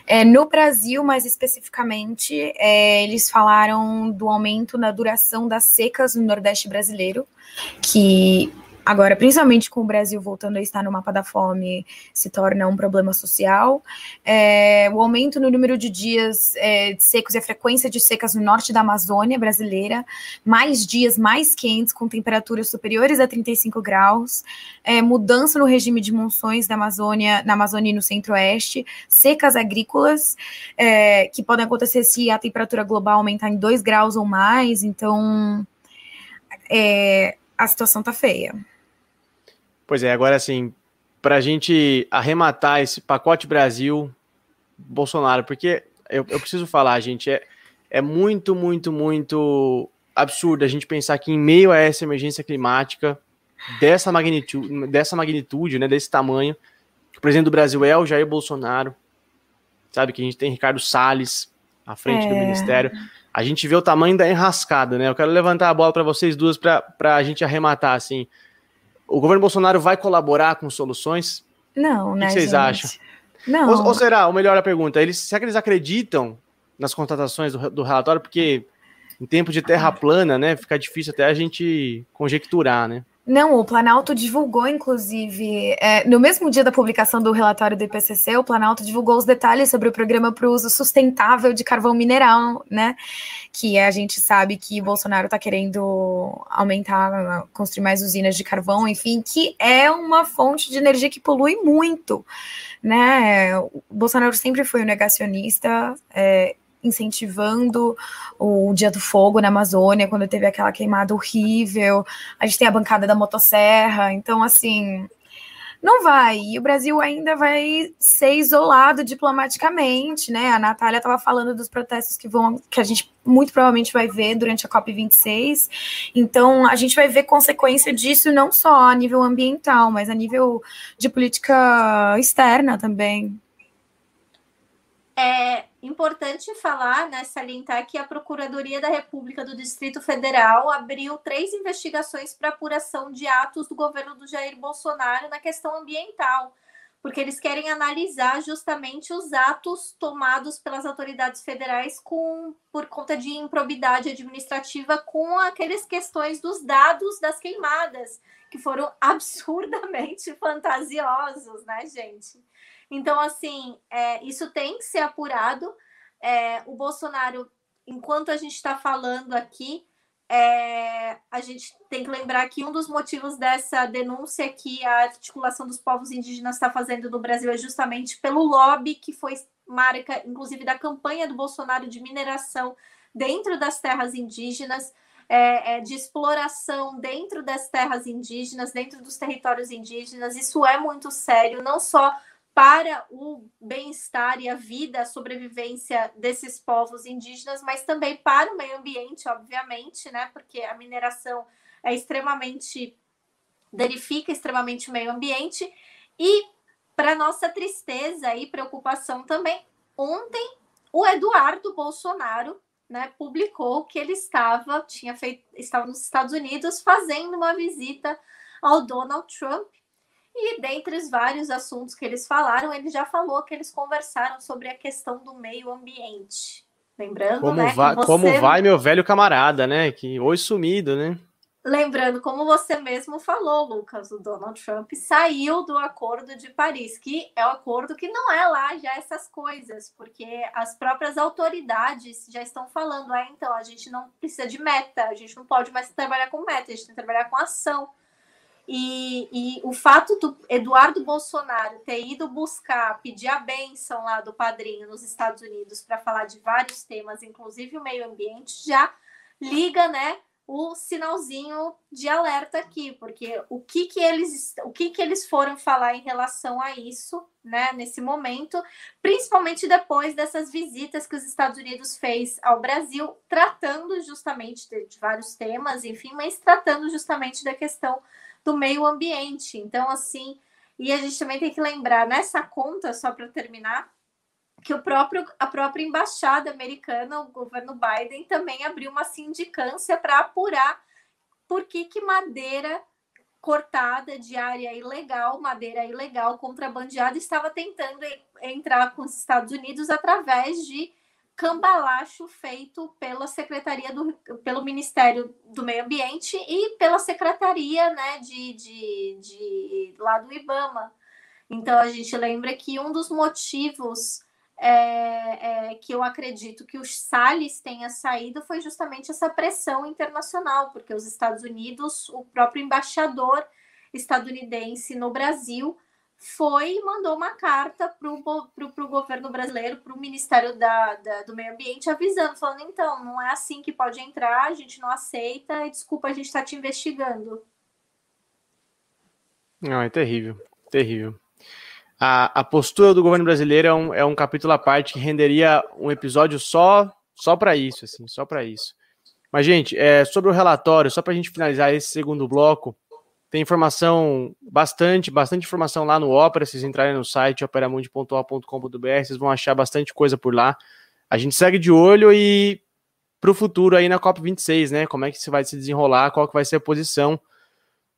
É, no Brasil, mais especificamente, é, eles falaram do aumento na duração das secas no Nordeste brasileiro, que Agora, principalmente com o Brasil voltando a estar no mapa da fome, se torna um problema social. É, o aumento no número de dias é, secos e a frequência de secas no norte da Amazônia brasileira, mais dias mais quentes, com temperaturas superiores a 35 graus, é, mudança no regime de monções da Amazônia, na Amazônia e no centro-oeste, secas agrícolas, é, que podem acontecer se a temperatura global aumentar em 2 graus ou mais. Então, é, a situação tá feia. Pois é, agora assim, para a gente arrematar esse pacote Brasil, Bolsonaro, porque eu, eu preciso falar, gente, é, é muito, muito, muito absurdo a gente pensar que em meio a essa emergência climática dessa magnitude, dessa magnitude, né, desse tamanho, o presidente do Brasil é o Jair Bolsonaro, sabe que a gente tem Ricardo Salles à frente é. do ministério. A gente vê o tamanho da enrascada, né? Eu quero levantar a bola para vocês duas para a gente arrematar assim. O governo Bolsonaro vai colaborar com soluções? Não, né? O que vocês gente? acham? Não. Ou, ou, será, ou melhor a pergunta, eles, será que eles acreditam nas contratações do, do relatório? Porque em tempo de terra plana, né, fica difícil até a gente conjecturar, né? Não, o Planalto divulgou, inclusive, é, no mesmo dia da publicação do relatório do IPCC, o Planalto divulgou os detalhes sobre o programa para o uso sustentável de carvão mineral, né? Que a gente sabe que Bolsonaro está querendo aumentar, construir mais usinas de carvão, enfim, que é uma fonte de energia que polui muito, né? O Bolsonaro sempre foi um negacionista, é, incentivando o Dia do Fogo na Amazônia, quando teve aquela queimada horrível. A gente tem a bancada da motosserra, então assim, não vai. E o Brasil ainda vai ser isolado diplomaticamente, né? A Natália estava falando dos protestos que vão, que a gente muito provavelmente vai ver durante a COP 26. Então, a gente vai ver consequência disso não só a nível ambiental, mas a nível de política externa também. É importante falar, né, salientar que a Procuradoria da República do Distrito Federal abriu três investigações para apuração de atos do governo do Jair Bolsonaro na questão ambiental, porque eles querem analisar justamente os atos tomados pelas autoridades federais com por conta de improbidade administrativa com aquelas questões dos dados das queimadas, que foram absurdamente fantasiosos, né, gente? Então, assim, é, isso tem que ser apurado. É, o Bolsonaro, enquanto a gente está falando aqui, é, a gente tem que lembrar que um dos motivos dessa denúncia que a articulação dos povos indígenas está fazendo no Brasil é justamente pelo lobby que foi marca, inclusive, da campanha do Bolsonaro de mineração dentro das terras indígenas. É, é, de exploração dentro das terras indígenas, dentro dos territórios indígenas. Isso é muito sério, não só para o bem-estar e a vida, a sobrevivência desses povos indígenas, mas também para o meio ambiente, obviamente, né? Porque a mineração é extremamente danifica extremamente o meio ambiente e para nossa tristeza e preocupação também, ontem o Eduardo Bolsonaro né, publicou que ele estava, tinha feito, estava nos Estados Unidos fazendo uma visita ao Donald Trump. E dentre os vários assuntos que eles falaram, ele já falou que eles conversaram sobre a questão do meio ambiente. Lembrando, como né? Vai, você... Como vai, meu velho camarada, né? Que hoje sumido, né? Lembrando, como você mesmo falou, Lucas, o Donald Trump saiu do Acordo de Paris, que é o um acordo que não é lá já essas coisas, porque as próprias autoridades já estão falando, ah, então a gente não precisa de meta, a gente não pode mais trabalhar com meta, a gente tem que trabalhar com ação. E, e o fato do Eduardo Bolsonaro ter ido buscar, pedir a benção lá do padrinho nos Estados Unidos para falar de vários temas, inclusive o meio ambiente, já liga, né? o sinalzinho de alerta aqui, porque o que que eles o que que eles foram falar em relação a isso, né, nesse momento, principalmente depois dessas visitas que os Estados Unidos fez ao Brasil, tratando justamente de, de vários temas, enfim, mas tratando justamente da questão do meio ambiente. Então, assim, e a gente também tem que lembrar nessa conta, só para terminar, que o próprio, a própria embaixada americana, o governo Biden, também abriu uma sindicância para apurar por que, que madeira cortada de área ilegal, madeira ilegal, contrabandeada, estava tentando entrar com os Estados Unidos através de cambalacho feito pela Secretaria do pelo Ministério do Meio Ambiente e pela Secretaria né, de, de, de lá do IBAMA. Então a gente lembra que um dos motivos é, é, que eu acredito que o Salles tenha saído foi justamente essa pressão internacional, porque os Estados Unidos, o próprio embaixador estadunidense no Brasil, foi e mandou uma carta para o governo brasileiro, para o Ministério da, da, do Meio Ambiente, avisando, falando: então, não é assim que pode entrar, a gente não aceita, e desculpa, a gente está te investigando. Não, é terrível, terrível a, a postura do governo brasileiro é um, é um capítulo à parte que renderia um episódio só só para isso, assim, só para isso. Mas, gente, é, sobre o relatório, só para a gente finalizar esse segundo bloco, tem informação, bastante, bastante informação lá no Opera. Se vocês entrarem no site operamundi.com.br, vocês vão achar bastante coisa por lá. A gente segue de olho e para o futuro aí na COP26, né? Como é que se vai se desenrolar, qual que vai ser a posição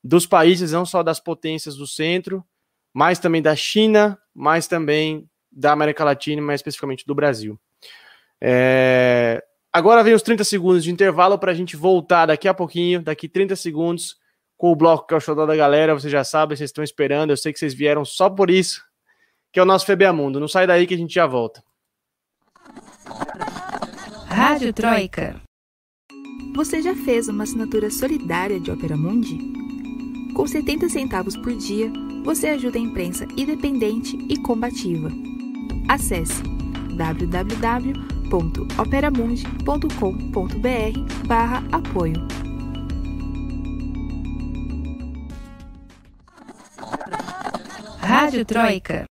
dos países, não só das potências do centro, mais também da China, mais também da América Latina, mais especificamente do Brasil. É... Agora vem os 30 segundos de intervalo para a gente voltar daqui a pouquinho, daqui 30 segundos, com o bloco que é o show da galera. Vocês já sabem, vocês estão esperando, eu sei que vocês vieram só por isso, que é o nosso FBA Mundo. Não sai daí que a gente já volta. Rádio Troika. Você já fez uma assinatura solidária de Opera Mundi? Com 70 centavos por dia, você ajuda a imprensa independente e combativa. Acesse www.operamundi.com.br barra apoio. Rádio Troika.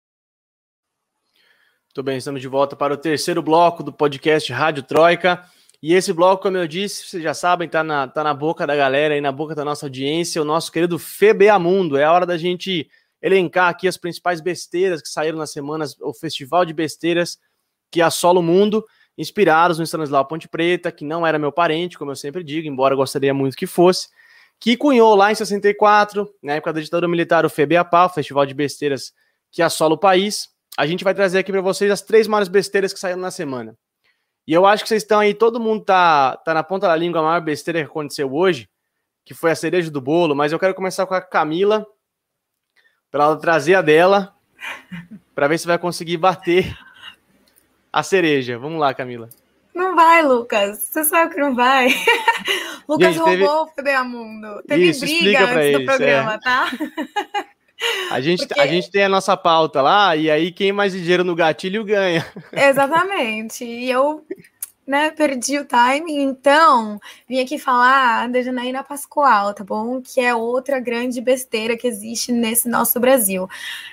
Muito bem, estamos de volta para o terceiro bloco do podcast Rádio Troika. E esse bloco, como eu disse, vocês já sabem, tá na, tá na boca da galera e na boca da nossa audiência, o nosso querido Febeamundo. É a hora da gente elencar aqui as principais besteiras que saíram nas semanas, o festival de besteiras que assola o mundo, inspirados no Stanislau Ponte Preta, que não era meu parente, como eu sempre digo, embora gostaria muito que fosse, que cunhou lá em 64, na época da ditadura militar, o FEBEAPA, o festival de besteiras que assola o país. A gente vai trazer aqui para vocês as três maiores besteiras que saíram na semana. E eu acho que vocês estão aí, todo mundo tá, tá na ponta da língua a maior besteira que aconteceu hoje, que foi a cereja do bolo, mas eu quero começar com a Camila, para ela trazer a dela, para ver se vai conseguir bater a cereja. Vamos lá, Camila. Não vai, Lucas. Você sabe que não vai. Lucas Gente, teve... roubou o Febeamundo. Teve Isso, briga antes eles, do programa, é. tá? A gente, Porque... a gente tem a nossa pauta lá, e aí quem mais dinheiro no gatilho ganha. Exatamente. E eu né, perdi o timing, então vim aqui falar da Janaína Pascoal, tá bom? Que é outra grande besteira que existe nesse nosso Brasil.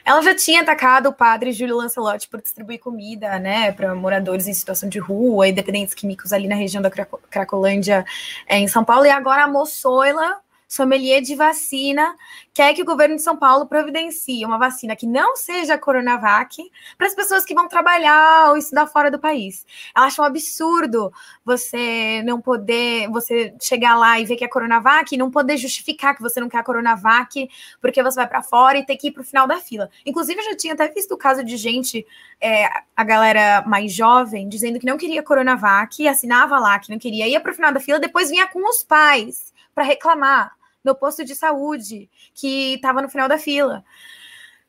Ela já tinha atacado o padre Júlio Lancelotti por distribuir comida, né, para moradores em situação de rua e dependentes químicos ali na região da Cracolândia, é, em São Paulo, e agora a Moçoila sommelier de vacina, quer que o governo de São Paulo providencie uma vacina que não seja a Coronavac para as pessoas que vão trabalhar ou estudar fora do país. Ela acha um absurdo você não poder, você chegar lá e ver que é Coronavac e não poder justificar que você não quer a Coronavac porque você vai para fora e ter que ir para o final da fila. Inclusive, eu já tinha até visto o caso de gente, é, a galera mais jovem, dizendo que não queria Coronavac, assinava lá que não queria, ia para o final da fila, depois vinha com os pais para reclamar no posto de saúde que estava no final da fila.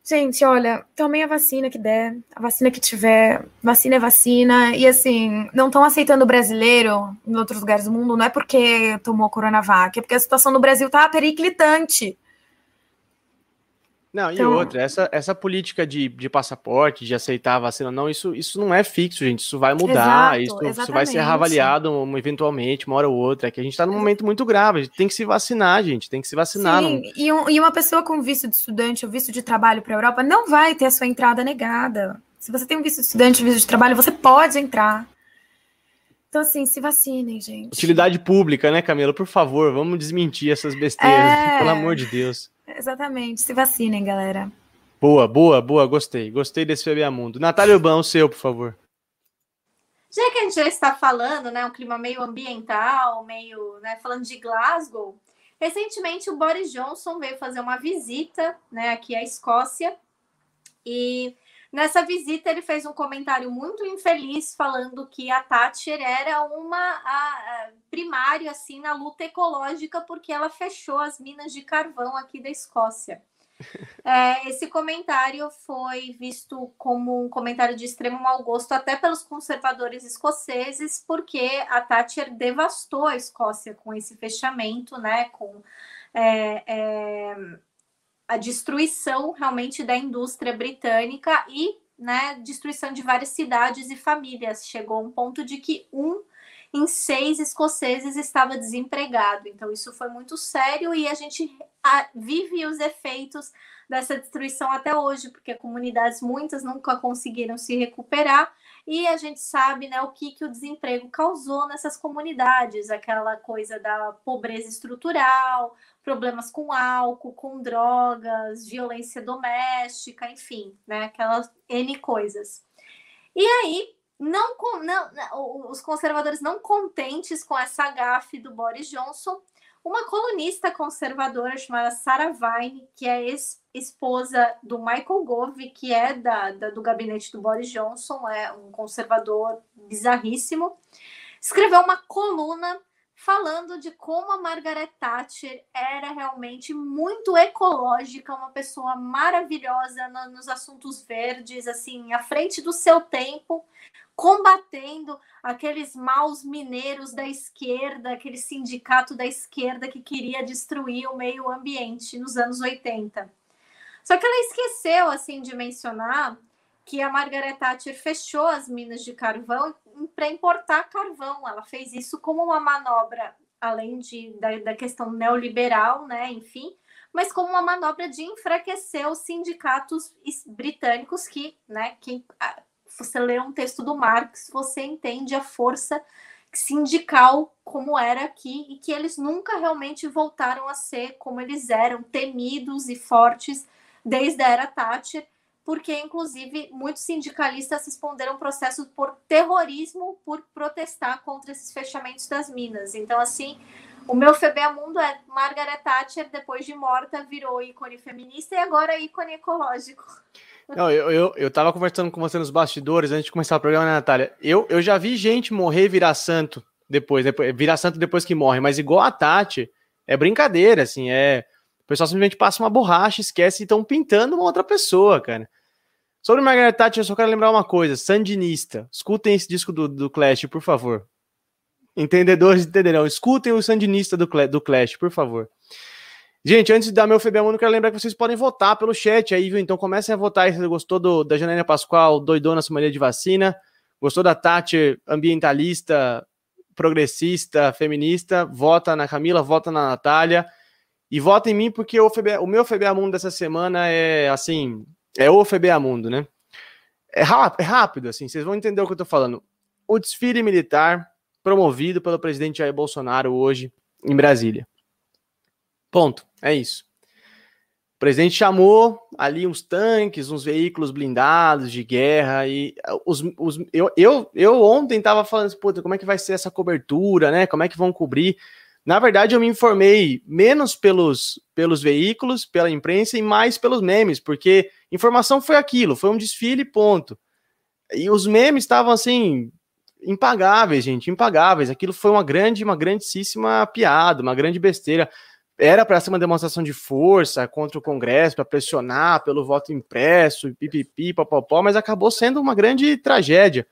Gente, olha, tomem a vacina que der, a vacina que tiver, vacina é vacina. E assim, não estão aceitando o brasileiro em outros lugares do mundo, não é porque tomou Coronavac, é porque a situação no Brasil tá periclitante. Não, então... e outra, essa, essa política de, de passaporte, de aceitar a vacina, não, isso, isso não é fixo, gente. Isso vai mudar, Exato, isso, isso, vai ser reavaliado um, eventualmente, uma hora ou outra. É que a gente está num momento muito grave, a gente tem que se vacinar, gente, tem que se vacinar. Sim, não... e, um, e uma pessoa com visto de estudante ou visto de trabalho para a Europa não vai ter a sua entrada negada. Se você tem um visto de estudante, visto de trabalho, você pode entrar. Então, assim, se vacinem, gente. Utilidade pública, né, Camila? Por favor, vamos desmentir essas besteiras, é... pelo amor de Deus. Exatamente. Se vacinem, galera. Boa, boa, boa. Gostei. Gostei desse FBA Mundo. Natália Urbão, o seu, por favor. Já que a gente já está falando, né, um clima meio ambiental, meio, né, falando de Glasgow, recentemente o Boris Johnson veio fazer uma visita, né, aqui à Escócia, e nessa visita ele fez um comentário muito infeliz falando que a Thatcher era uma a, a, primária assim na luta ecológica porque ela fechou as minas de carvão aqui da Escócia. É, esse comentário foi visto como um comentário de extremo mau gosto até pelos conservadores escoceses, porque a Thatcher devastou a Escócia com esse fechamento, né? Com é, é, a destruição realmente da indústria britânica e né, destruição de várias cidades e famílias. Chegou a um ponto de que um em seis escoceses estava desempregado. Então, isso foi muito sério e a gente vive os efeitos dessa destruição até hoje, porque comunidades muitas nunca conseguiram se recuperar e a gente sabe né, o que, que o desemprego causou nessas comunidades, aquela coisa da pobreza estrutural, problemas com álcool, com drogas, violência doméstica, enfim, né, aquelas N coisas. E aí, não, não, os conservadores não contentes com essa gafe do Boris Johnson, uma colunista conservadora chamada Sarah Vine, que é ex-esposa do Michael Gove, que é da, da, do gabinete do Boris Johnson, é um conservador bizarríssimo, escreveu uma coluna falando de como a Margaret Thatcher era realmente muito ecológica, uma pessoa maravilhosa no, nos assuntos verdes, assim, à frente do seu tempo, combatendo aqueles maus mineiros da esquerda, aquele sindicato da esquerda que queria destruir o meio ambiente nos anos 80. Só que ela esqueceu assim de mencionar que a Margaret Thatcher fechou as minas de carvão para importar carvão. Ela fez isso como uma manobra, além de, da, da questão neoliberal, né? Enfim, mas como uma manobra de enfraquecer os sindicatos britânicos que, né, quem você lê um texto do Marx, você entende a força sindical como era aqui e que eles nunca realmente voltaram a ser como eles eram, temidos e fortes desde a era Thatcher porque, inclusive, muitos sindicalistas responderam processo por terrorismo por protestar contra esses fechamentos das minas. Então, assim, o meu Mundo é Margaret Thatcher, depois de morta, virou ícone feminista e agora ícone ecológico. Não, eu, eu, eu tava conversando com você nos bastidores antes de começar o programa, né, Natália? Eu, eu já vi gente morrer e virar santo depois, depois, virar santo depois que morre, mas igual a Tati, é brincadeira, assim, é. O pessoal simplesmente passa uma borracha, esquece e estão pintando uma outra pessoa, cara. Sobre Margaret Thatcher, eu só quero lembrar uma coisa: Sandinista. Escutem esse disco do, do Clash, por favor. Entendedores entenderão. Escutem o Sandinista do, do Clash, por favor. Gente, antes de dar meu FBA1, eu quero lembrar que vocês podem votar pelo chat aí, viu? Então comecem a votar aí se você gostou do, da Janaína Pascoal, doidona sommelier de vacina. Gostou da Tati, ambientalista, progressista, feminista? Vota na Camila, vota na Natália. E vota em mim, porque o, FBA, o meu FBA Mundo dessa semana é, assim, é o FBA Mundo, né? É rápido, é rápido, assim, vocês vão entender o que eu tô falando. O desfile militar promovido pelo presidente Jair Bolsonaro hoje em Brasília. Ponto. É isso. O presidente chamou ali uns tanques, uns veículos blindados de guerra e uh, os, os eu, eu, eu ontem estava falando, assim, puta, como é que vai ser essa cobertura, né? Como é que vão cobrir? Na verdade, eu me informei menos pelos, pelos veículos, pela imprensa e mais pelos memes, porque informação foi aquilo, foi um desfile, ponto. E os memes estavam assim impagáveis, gente, impagáveis. Aquilo foi uma grande, uma grandíssima piada, uma grande besteira era para ser uma demonstração de força contra o Congresso, para pressionar pelo voto impresso, pipipi, papapó, mas acabou sendo uma grande tragédia.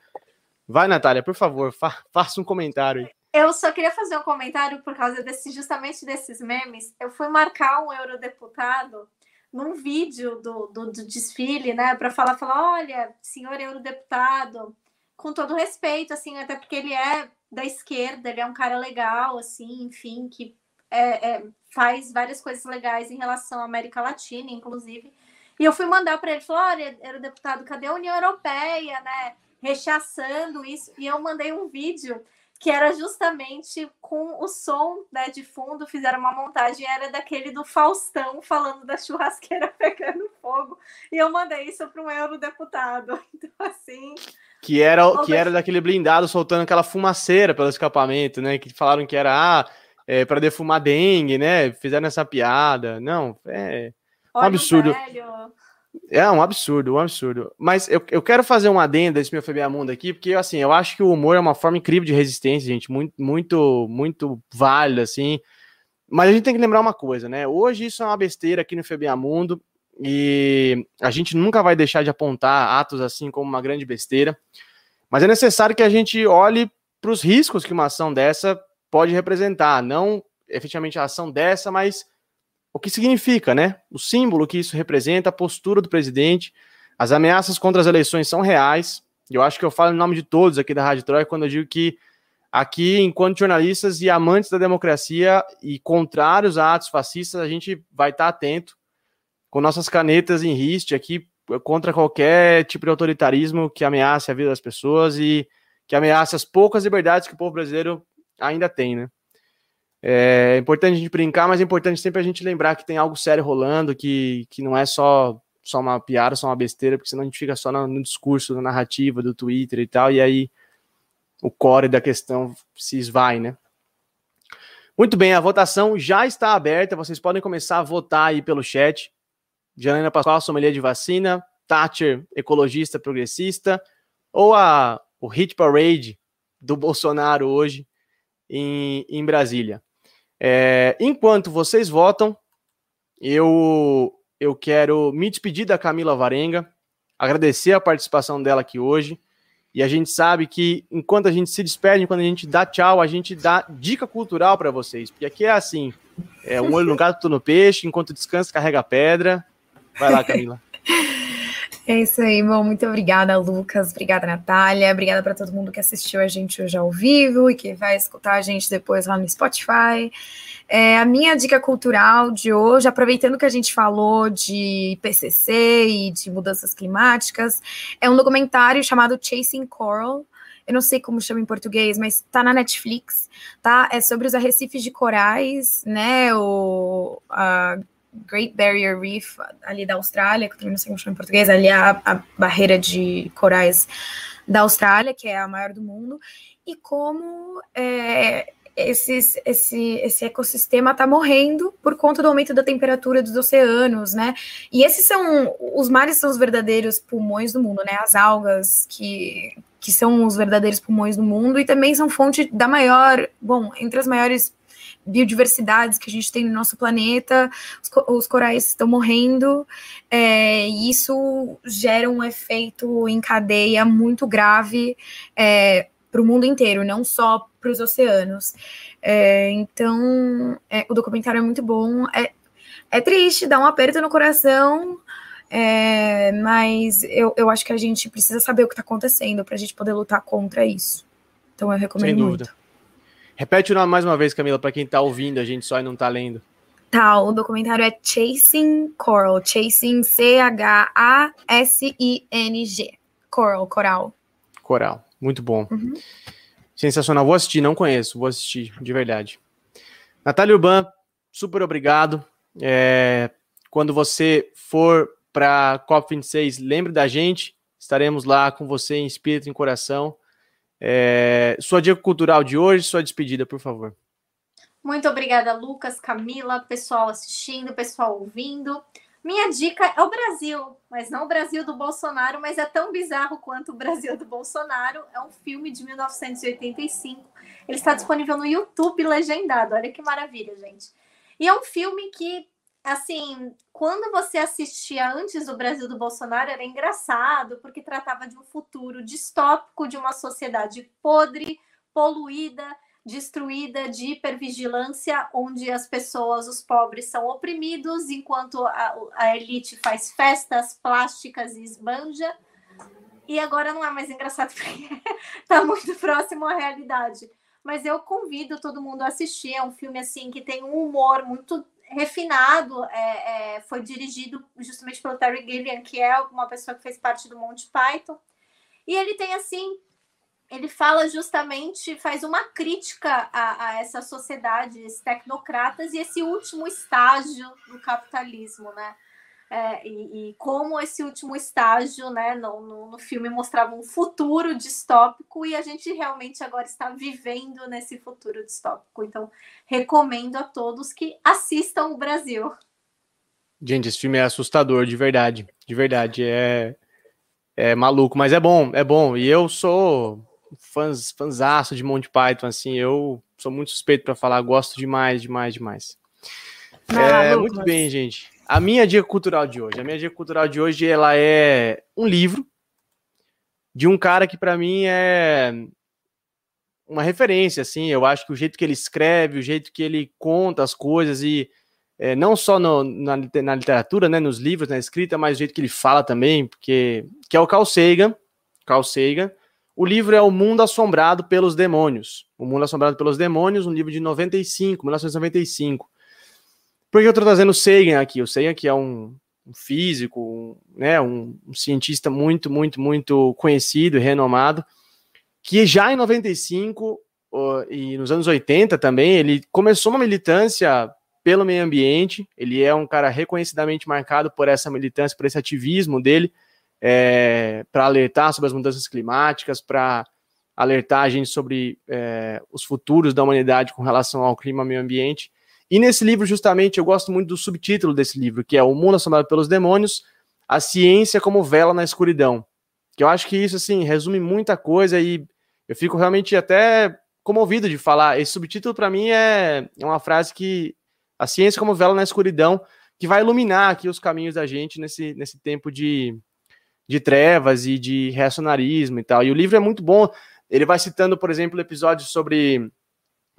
Vai, Natália, por favor, fa faça um comentário aí. Eu só queria fazer um comentário por causa desse, justamente desses memes. Eu fui marcar um eurodeputado num vídeo do, do, do desfile, né, para falar, falar, olha, senhor eurodeputado, com todo respeito, assim, até porque ele é da esquerda, ele é um cara legal, assim, enfim, que é, é, faz várias coisas legais em relação à América Latina, inclusive. E eu fui mandar para ele, falou, olha, era o deputado, cadê a União Europeia, né? Rechaçando isso. E eu mandei um vídeo que era justamente com o som né, de fundo, fizeram uma montagem, era daquele do Faustão falando da churrasqueira pegando fogo. E eu mandei isso para um eurodeputado. Então, assim. Que era, que era daquele blindado soltando aquela fumaceira pelo escapamento, né? Que falaram que era. Ah, é, para defumar dengue, né? Fizeram essa piada. Não, é um absurdo. É um absurdo, um absurdo. Mas eu, eu quero fazer um adendo desse meu Febia Mundo aqui, porque assim, eu acho que o humor é uma forma incrível de resistência, gente, muito, muito, muito válida, assim. Mas a gente tem que lembrar uma coisa, né? Hoje isso é uma besteira aqui no Febia Mundo e a gente nunca vai deixar de apontar atos assim como uma grande besteira. Mas é necessário que a gente olhe para os riscos que uma ação dessa pode representar, não efetivamente a ação dessa, mas o que significa, né? O símbolo que isso representa, a postura do presidente, as ameaças contra as eleições são reais. Eu acho que eu falo em nome de todos aqui da Rádio Troia quando eu digo que aqui, enquanto jornalistas e amantes da democracia e contrários a atos fascistas, a gente vai estar atento com nossas canetas em riste aqui contra qualquer tipo de autoritarismo que ameace a vida das pessoas e que ameace as poucas liberdades que o povo brasileiro ainda tem, né? É importante a gente brincar, mas é importante sempre a gente lembrar que tem algo sério rolando, que, que não é só, só uma piada, só uma besteira, porque senão a gente fica só no, no discurso, na narrativa do Twitter e tal, e aí o core da questão se esvai, né? Muito bem, a votação já está aberta, vocês podem começar a votar aí pelo chat. Janaina Pascoal, sommelier de vacina, Thatcher, ecologista progressista, ou a, o Hit Parade do Bolsonaro hoje, em, em Brasília. É, enquanto vocês votam, eu, eu quero me despedir da Camila Varenga, agradecer a participação dela aqui hoje. E a gente sabe que enquanto a gente se despede, quando a gente dá tchau, a gente dá dica cultural para vocês. Porque aqui é assim: é um olho no gato, no peixe, enquanto descansa, carrega pedra. Vai lá, Camila. É isso aí, bom. Muito obrigada, Lucas. Obrigada, Natália. Obrigada para todo mundo que assistiu a gente hoje ao vivo e que vai escutar a gente depois lá no Spotify. É, a minha dica cultural de hoje, aproveitando que a gente falou de PCC e de mudanças climáticas, é um documentário chamado Chasing Coral. Eu não sei como chama em português, mas tá na Netflix, tá? É sobre os arrecifes de corais, né? O, a Great Barrier Reef, ali da Austrália, que eu não sei como chama em português, ali é a, a barreira de corais da Austrália, que é a maior do mundo, e como é, esses, esse, esse ecossistema está morrendo por conta do aumento da temperatura dos oceanos, né? E esses são os mares são os verdadeiros pulmões do mundo, né? As algas que, que são os verdadeiros pulmões do mundo e também são fonte da maior, bom, entre as maiores biodiversidades que a gente tem no nosso planeta, os, os corais estão morrendo, é, e isso gera um efeito em cadeia muito grave é, para o mundo inteiro, não só para os oceanos. É, então, é, o documentário é muito bom. É, é triste, dá um aperto no coração, é, mas eu, eu acho que a gente precisa saber o que está acontecendo para a gente poder lutar contra isso. Então eu recomendo Sem dúvida. muito. Repete o nome mais uma vez, Camila, para quem está ouvindo a gente só e não está lendo. Tá, o documentário é Chasing Coral, Chasing C-H-A-S-I-N-G. Coral, coral. Coral, muito bom. Uhum. Sensacional, vou assistir, não conheço, vou assistir, de verdade. Natália Urban, super obrigado. É, quando você for para a COP26, lembre da gente. Estaremos lá com você em espírito e em coração. É, sua dica cultural de hoje, sua despedida, por favor. Muito obrigada, Lucas, Camila, pessoal assistindo, pessoal ouvindo. Minha dica é o Brasil, mas não o Brasil do Bolsonaro, mas é tão bizarro quanto o Brasil do Bolsonaro. É um filme de 1985. Ele está disponível no YouTube legendado. Olha que maravilha, gente. E é um filme que, assim, quando você assistia antes do Brasil do Bolsonaro, era engraçado, porque tratava de um futuro distópico, de uma sociedade podre, poluída, destruída de hipervigilância, onde as pessoas, os pobres, são oprimidos, enquanto a, a elite faz festas plásticas e esbanja. E agora não é mais engraçado porque está muito próximo à realidade. Mas eu convido todo mundo a assistir. É um filme assim que tem um humor muito refinado. É, é, foi dirigido justamente pelo Terry Gilliam, que é uma pessoa que fez parte do Monty Python. E ele tem assim ele fala justamente, faz uma crítica a, a essas sociedades tecnocratas e esse último estágio do capitalismo, né? É, e, e, como esse último estágio, né, no, no, no, filme mostrava um futuro distópico e a gente realmente agora está vivendo nesse futuro distópico. Então, recomendo a todos que assistam o Brasil. Gente, esse filme é assustador, de verdade, de verdade, é, é maluco, mas é bom, é bom. E eu sou fãs, fãzaço de Monty Python, assim, eu sou muito suspeito para falar, gosto demais, demais, demais. Ah, é, muito bem, gente. A minha dica cultural de hoje, a minha dica cultural de hoje, ela é um livro de um cara que para mim é uma referência, assim, eu acho que o jeito que ele escreve, o jeito que ele conta as coisas e é, não só no, na, na, literatura, né, nos livros, na escrita, mas o jeito que ele fala também, porque que é o Carl Sagan, Carl Sagan, o livro é O Mundo Assombrado pelos Demônios. O Mundo Assombrado pelos Demônios, um livro de 95, 1995. Por que eu estou trazendo o Sagan aqui? O Sagan que é um, físico, um, né, um, um, cientista muito, muito, muito conhecido e renomado, que já em 95 uh, e nos anos 80 também, ele começou uma militância pelo meio ambiente, ele é um cara reconhecidamente marcado por essa militância, por esse ativismo dele, é, para alertar sobre as mudanças climáticas, para alertar a gente sobre é, os futuros da humanidade com relação ao clima e meio ambiente. E nesse livro, justamente, eu gosto muito do subtítulo desse livro, que é O Mundo Assombrado pelos Demônios, a ciência como vela na escuridão. Que eu acho que isso, assim, resume muita coisa e eu fico realmente até comovido de falar. Esse subtítulo, para mim, é, é uma frase que a ciência como vela na escuridão, que vai iluminar aqui os caminhos da gente nesse, nesse tempo de, de trevas e de reacionarismo e tal. E o livro é muito bom. Ele vai citando, por exemplo, episódios sobre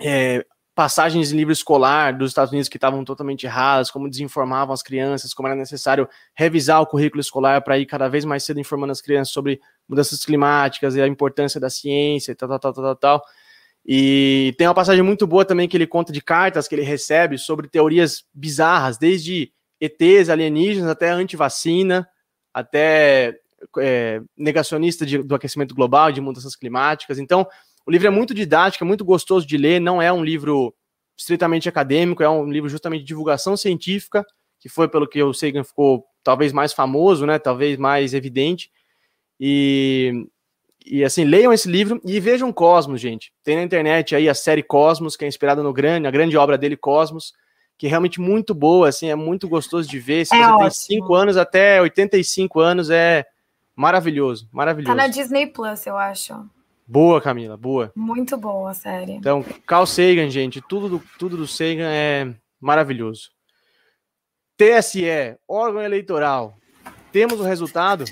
é, passagens em livro escolar dos Estados Unidos que estavam totalmente erradas, como desinformavam as crianças, como era necessário revisar o currículo escolar para ir cada vez mais cedo informando as crianças sobre mudanças climáticas e a importância da ciência e tal, tal, tal, tal, tal. E tem uma passagem muito boa também que ele conta de cartas que ele recebe sobre teorias bizarras, desde ETs alienígenas até antivacina, até é, negacionista de, do aquecimento global, de mudanças climáticas. Então, o livro é muito didático, é muito gostoso de ler, não é um livro estritamente acadêmico, é um livro justamente de divulgação científica, que foi pelo que o Sagan ficou talvez mais famoso, né, talvez mais evidente. E, e assim, leiam esse livro e vejam Cosmos, gente. Tem na internet aí a série Cosmos, que é inspirada no grande, a grande obra dele, Cosmos que é realmente muito boa, assim, é muito gostoso de ver. Se é você ótimo. tem 5 anos até 85 anos, é maravilhoso, maravilhoso. Tá na Disney Plus, eu acho. Boa, Camila, boa. Muito boa a série. Então, Carl Sagan, gente, tudo do, tudo do Sagan é maravilhoso. TSE, órgão eleitoral. Temos o resultado?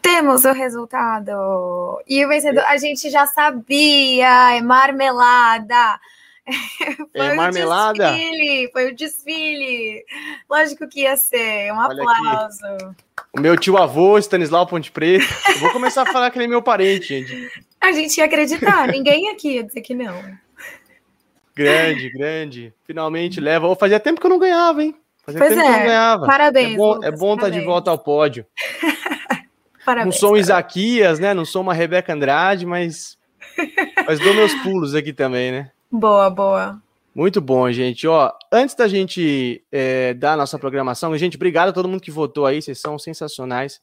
Temos o resultado. E o vencedor, a gente já sabia, é marmelada. foi é marmelada? O desfile, foi o desfile. Lógico que ia ser. Um Olha aplauso. Aqui. O meu tio avô, Stanislau Ponte Preta. Eu vou começar a falar que ele é meu parente, gente. A gente ia acreditar, ninguém aqui ia dizer que não. Grande, grande. Finalmente leva. Oh, fazia tempo que eu não ganhava, hein? Fazia pois é. Parabéns. É bom, é bom estar tá de volta ao pódio. parabéns. Não sou um Isaquias, né? Não sou uma Rebeca Andrade, mas. Mas dou meus pulos aqui também, né? Boa, boa. Muito bom, gente. Ó, antes da gente é, dar a nossa programação, gente, obrigado a todo mundo que votou aí, vocês são sensacionais.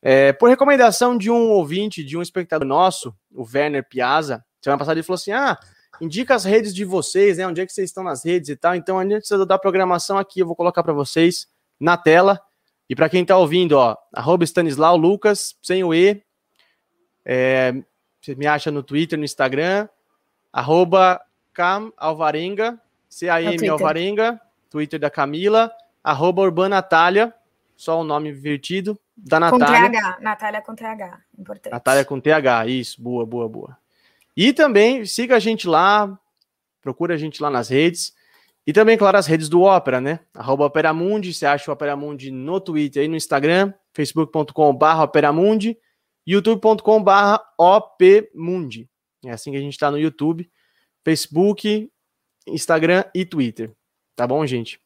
É, por recomendação de um ouvinte, de um espectador nosso, o Werner Piazza, semana passada ele falou assim: ah, indica as redes de vocês, né? Onde é que vocês estão nas redes e tal. Então, antes de dar programação aqui, eu vou colocar para vocês na tela. E para quem está ouvindo, ó, arroba Stanislau Lucas, sem o E. É, você me acha no Twitter, no Instagram, arroba Cam Alvarenga, C-A-M Alvarenga, Twitter da Camila, arroba Urbanatália, só o nome invertido, da Natália. Com TH, Natália com TH, importante. Natália com TH, isso, boa, boa, boa. E também siga a gente lá, procura a gente lá nas redes. E também, claro, as redes do Ópera, né? Arroba Operamundi, você acha o Operamundi no Twitter e no Instagram, facebook.com.br Operamundi, youtube.com.br opmundi. É assim que a gente está no YouTube. Facebook, Instagram e Twitter. Tá bom, gente?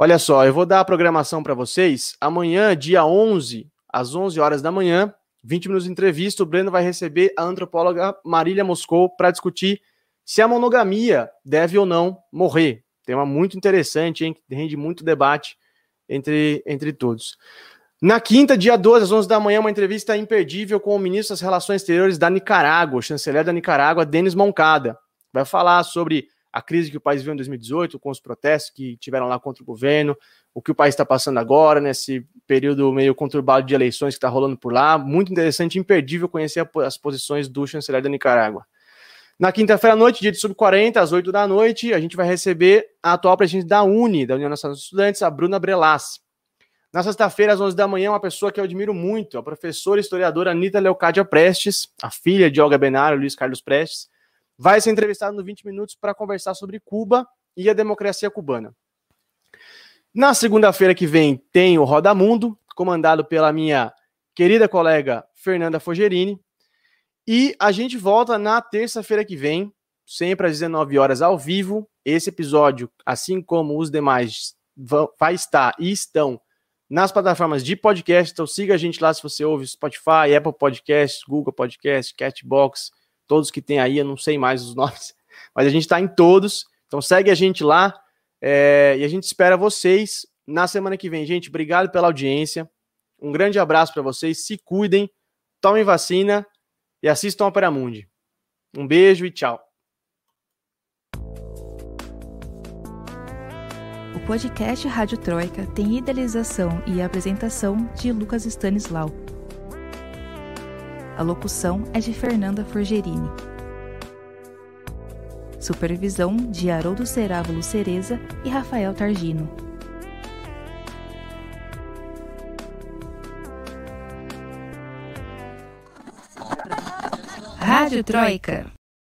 Olha só, eu vou dar a programação para vocês. Amanhã, dia 11, às 11 horas da manhã, 20 minutos de entrevista, o Breno vai receber a antropóloga Marília Moscou para discutir se a monogamia deve ou não morrer. Tema muito interessante, hein? Rende muito debate entre, entre todos. Na quinta, dia 12, às 11 da manhã, uma entrevista imperdível com o ministro das Relações Exteriores da Nicarágua, o chanceler da Nicarágua, Denis Moncada vai falar sobre a crise que o país viu em 2018, com os protestos que tiveram lá contra o governo, o que o país está passando agora, nesse período meio conturbado de eleições que está rolando por lá. Muito interessante, imperdível conhecer as posições do chanceler da Nicarágua. Na quinta-feira à noite, dia de sub-40, às 8 da noite, a gente vai receber a atual presidente da UNE, da União Nacional dos Estudantes, a Bruna Brelas. Na sexta-feira, às 11 da manhã, uma pessoa que eu admiro muito, a professora e historiadora Anitta Leocádia Prestes, a filha de Olga Benário e Luiz Carlos Prestes, vai ser entrevistado no 20 minutos para conversar sobre Cuba e a democracia cubana. Na segunda-feira que vem tem o Roda Mundo, comandado pela minha querida colega Fernanda Fogerini. E a gente volta na terça-feira que vem, sempre às 19 horas ao vivo. Esse episódio, assim como os demais, vai estar e estão nas plataformas de podcast. Então siga a gente lá se você ouve Spotify, Apple Podcasts, Google Podcasts, Catbox, todos que tem aí, eu não sei mais os nomes, mas a gente está em todos. Então segue a gente lá é, e a gente espera vocês na semana que vem. Gente, obrigado pela audiência. Um grande abraço para vocês. Se cuidem, tomem vacina e assistam ao Opera Mundi. Um beijo e tchau. O podcast Rádio Troika tem idealização e apresentação de Lucas Stanislau. A locução é de Fernanda Forgerini. Supervisão de Haroldo Cerávulo Cereza e Rafael Targino. Rádio Troika.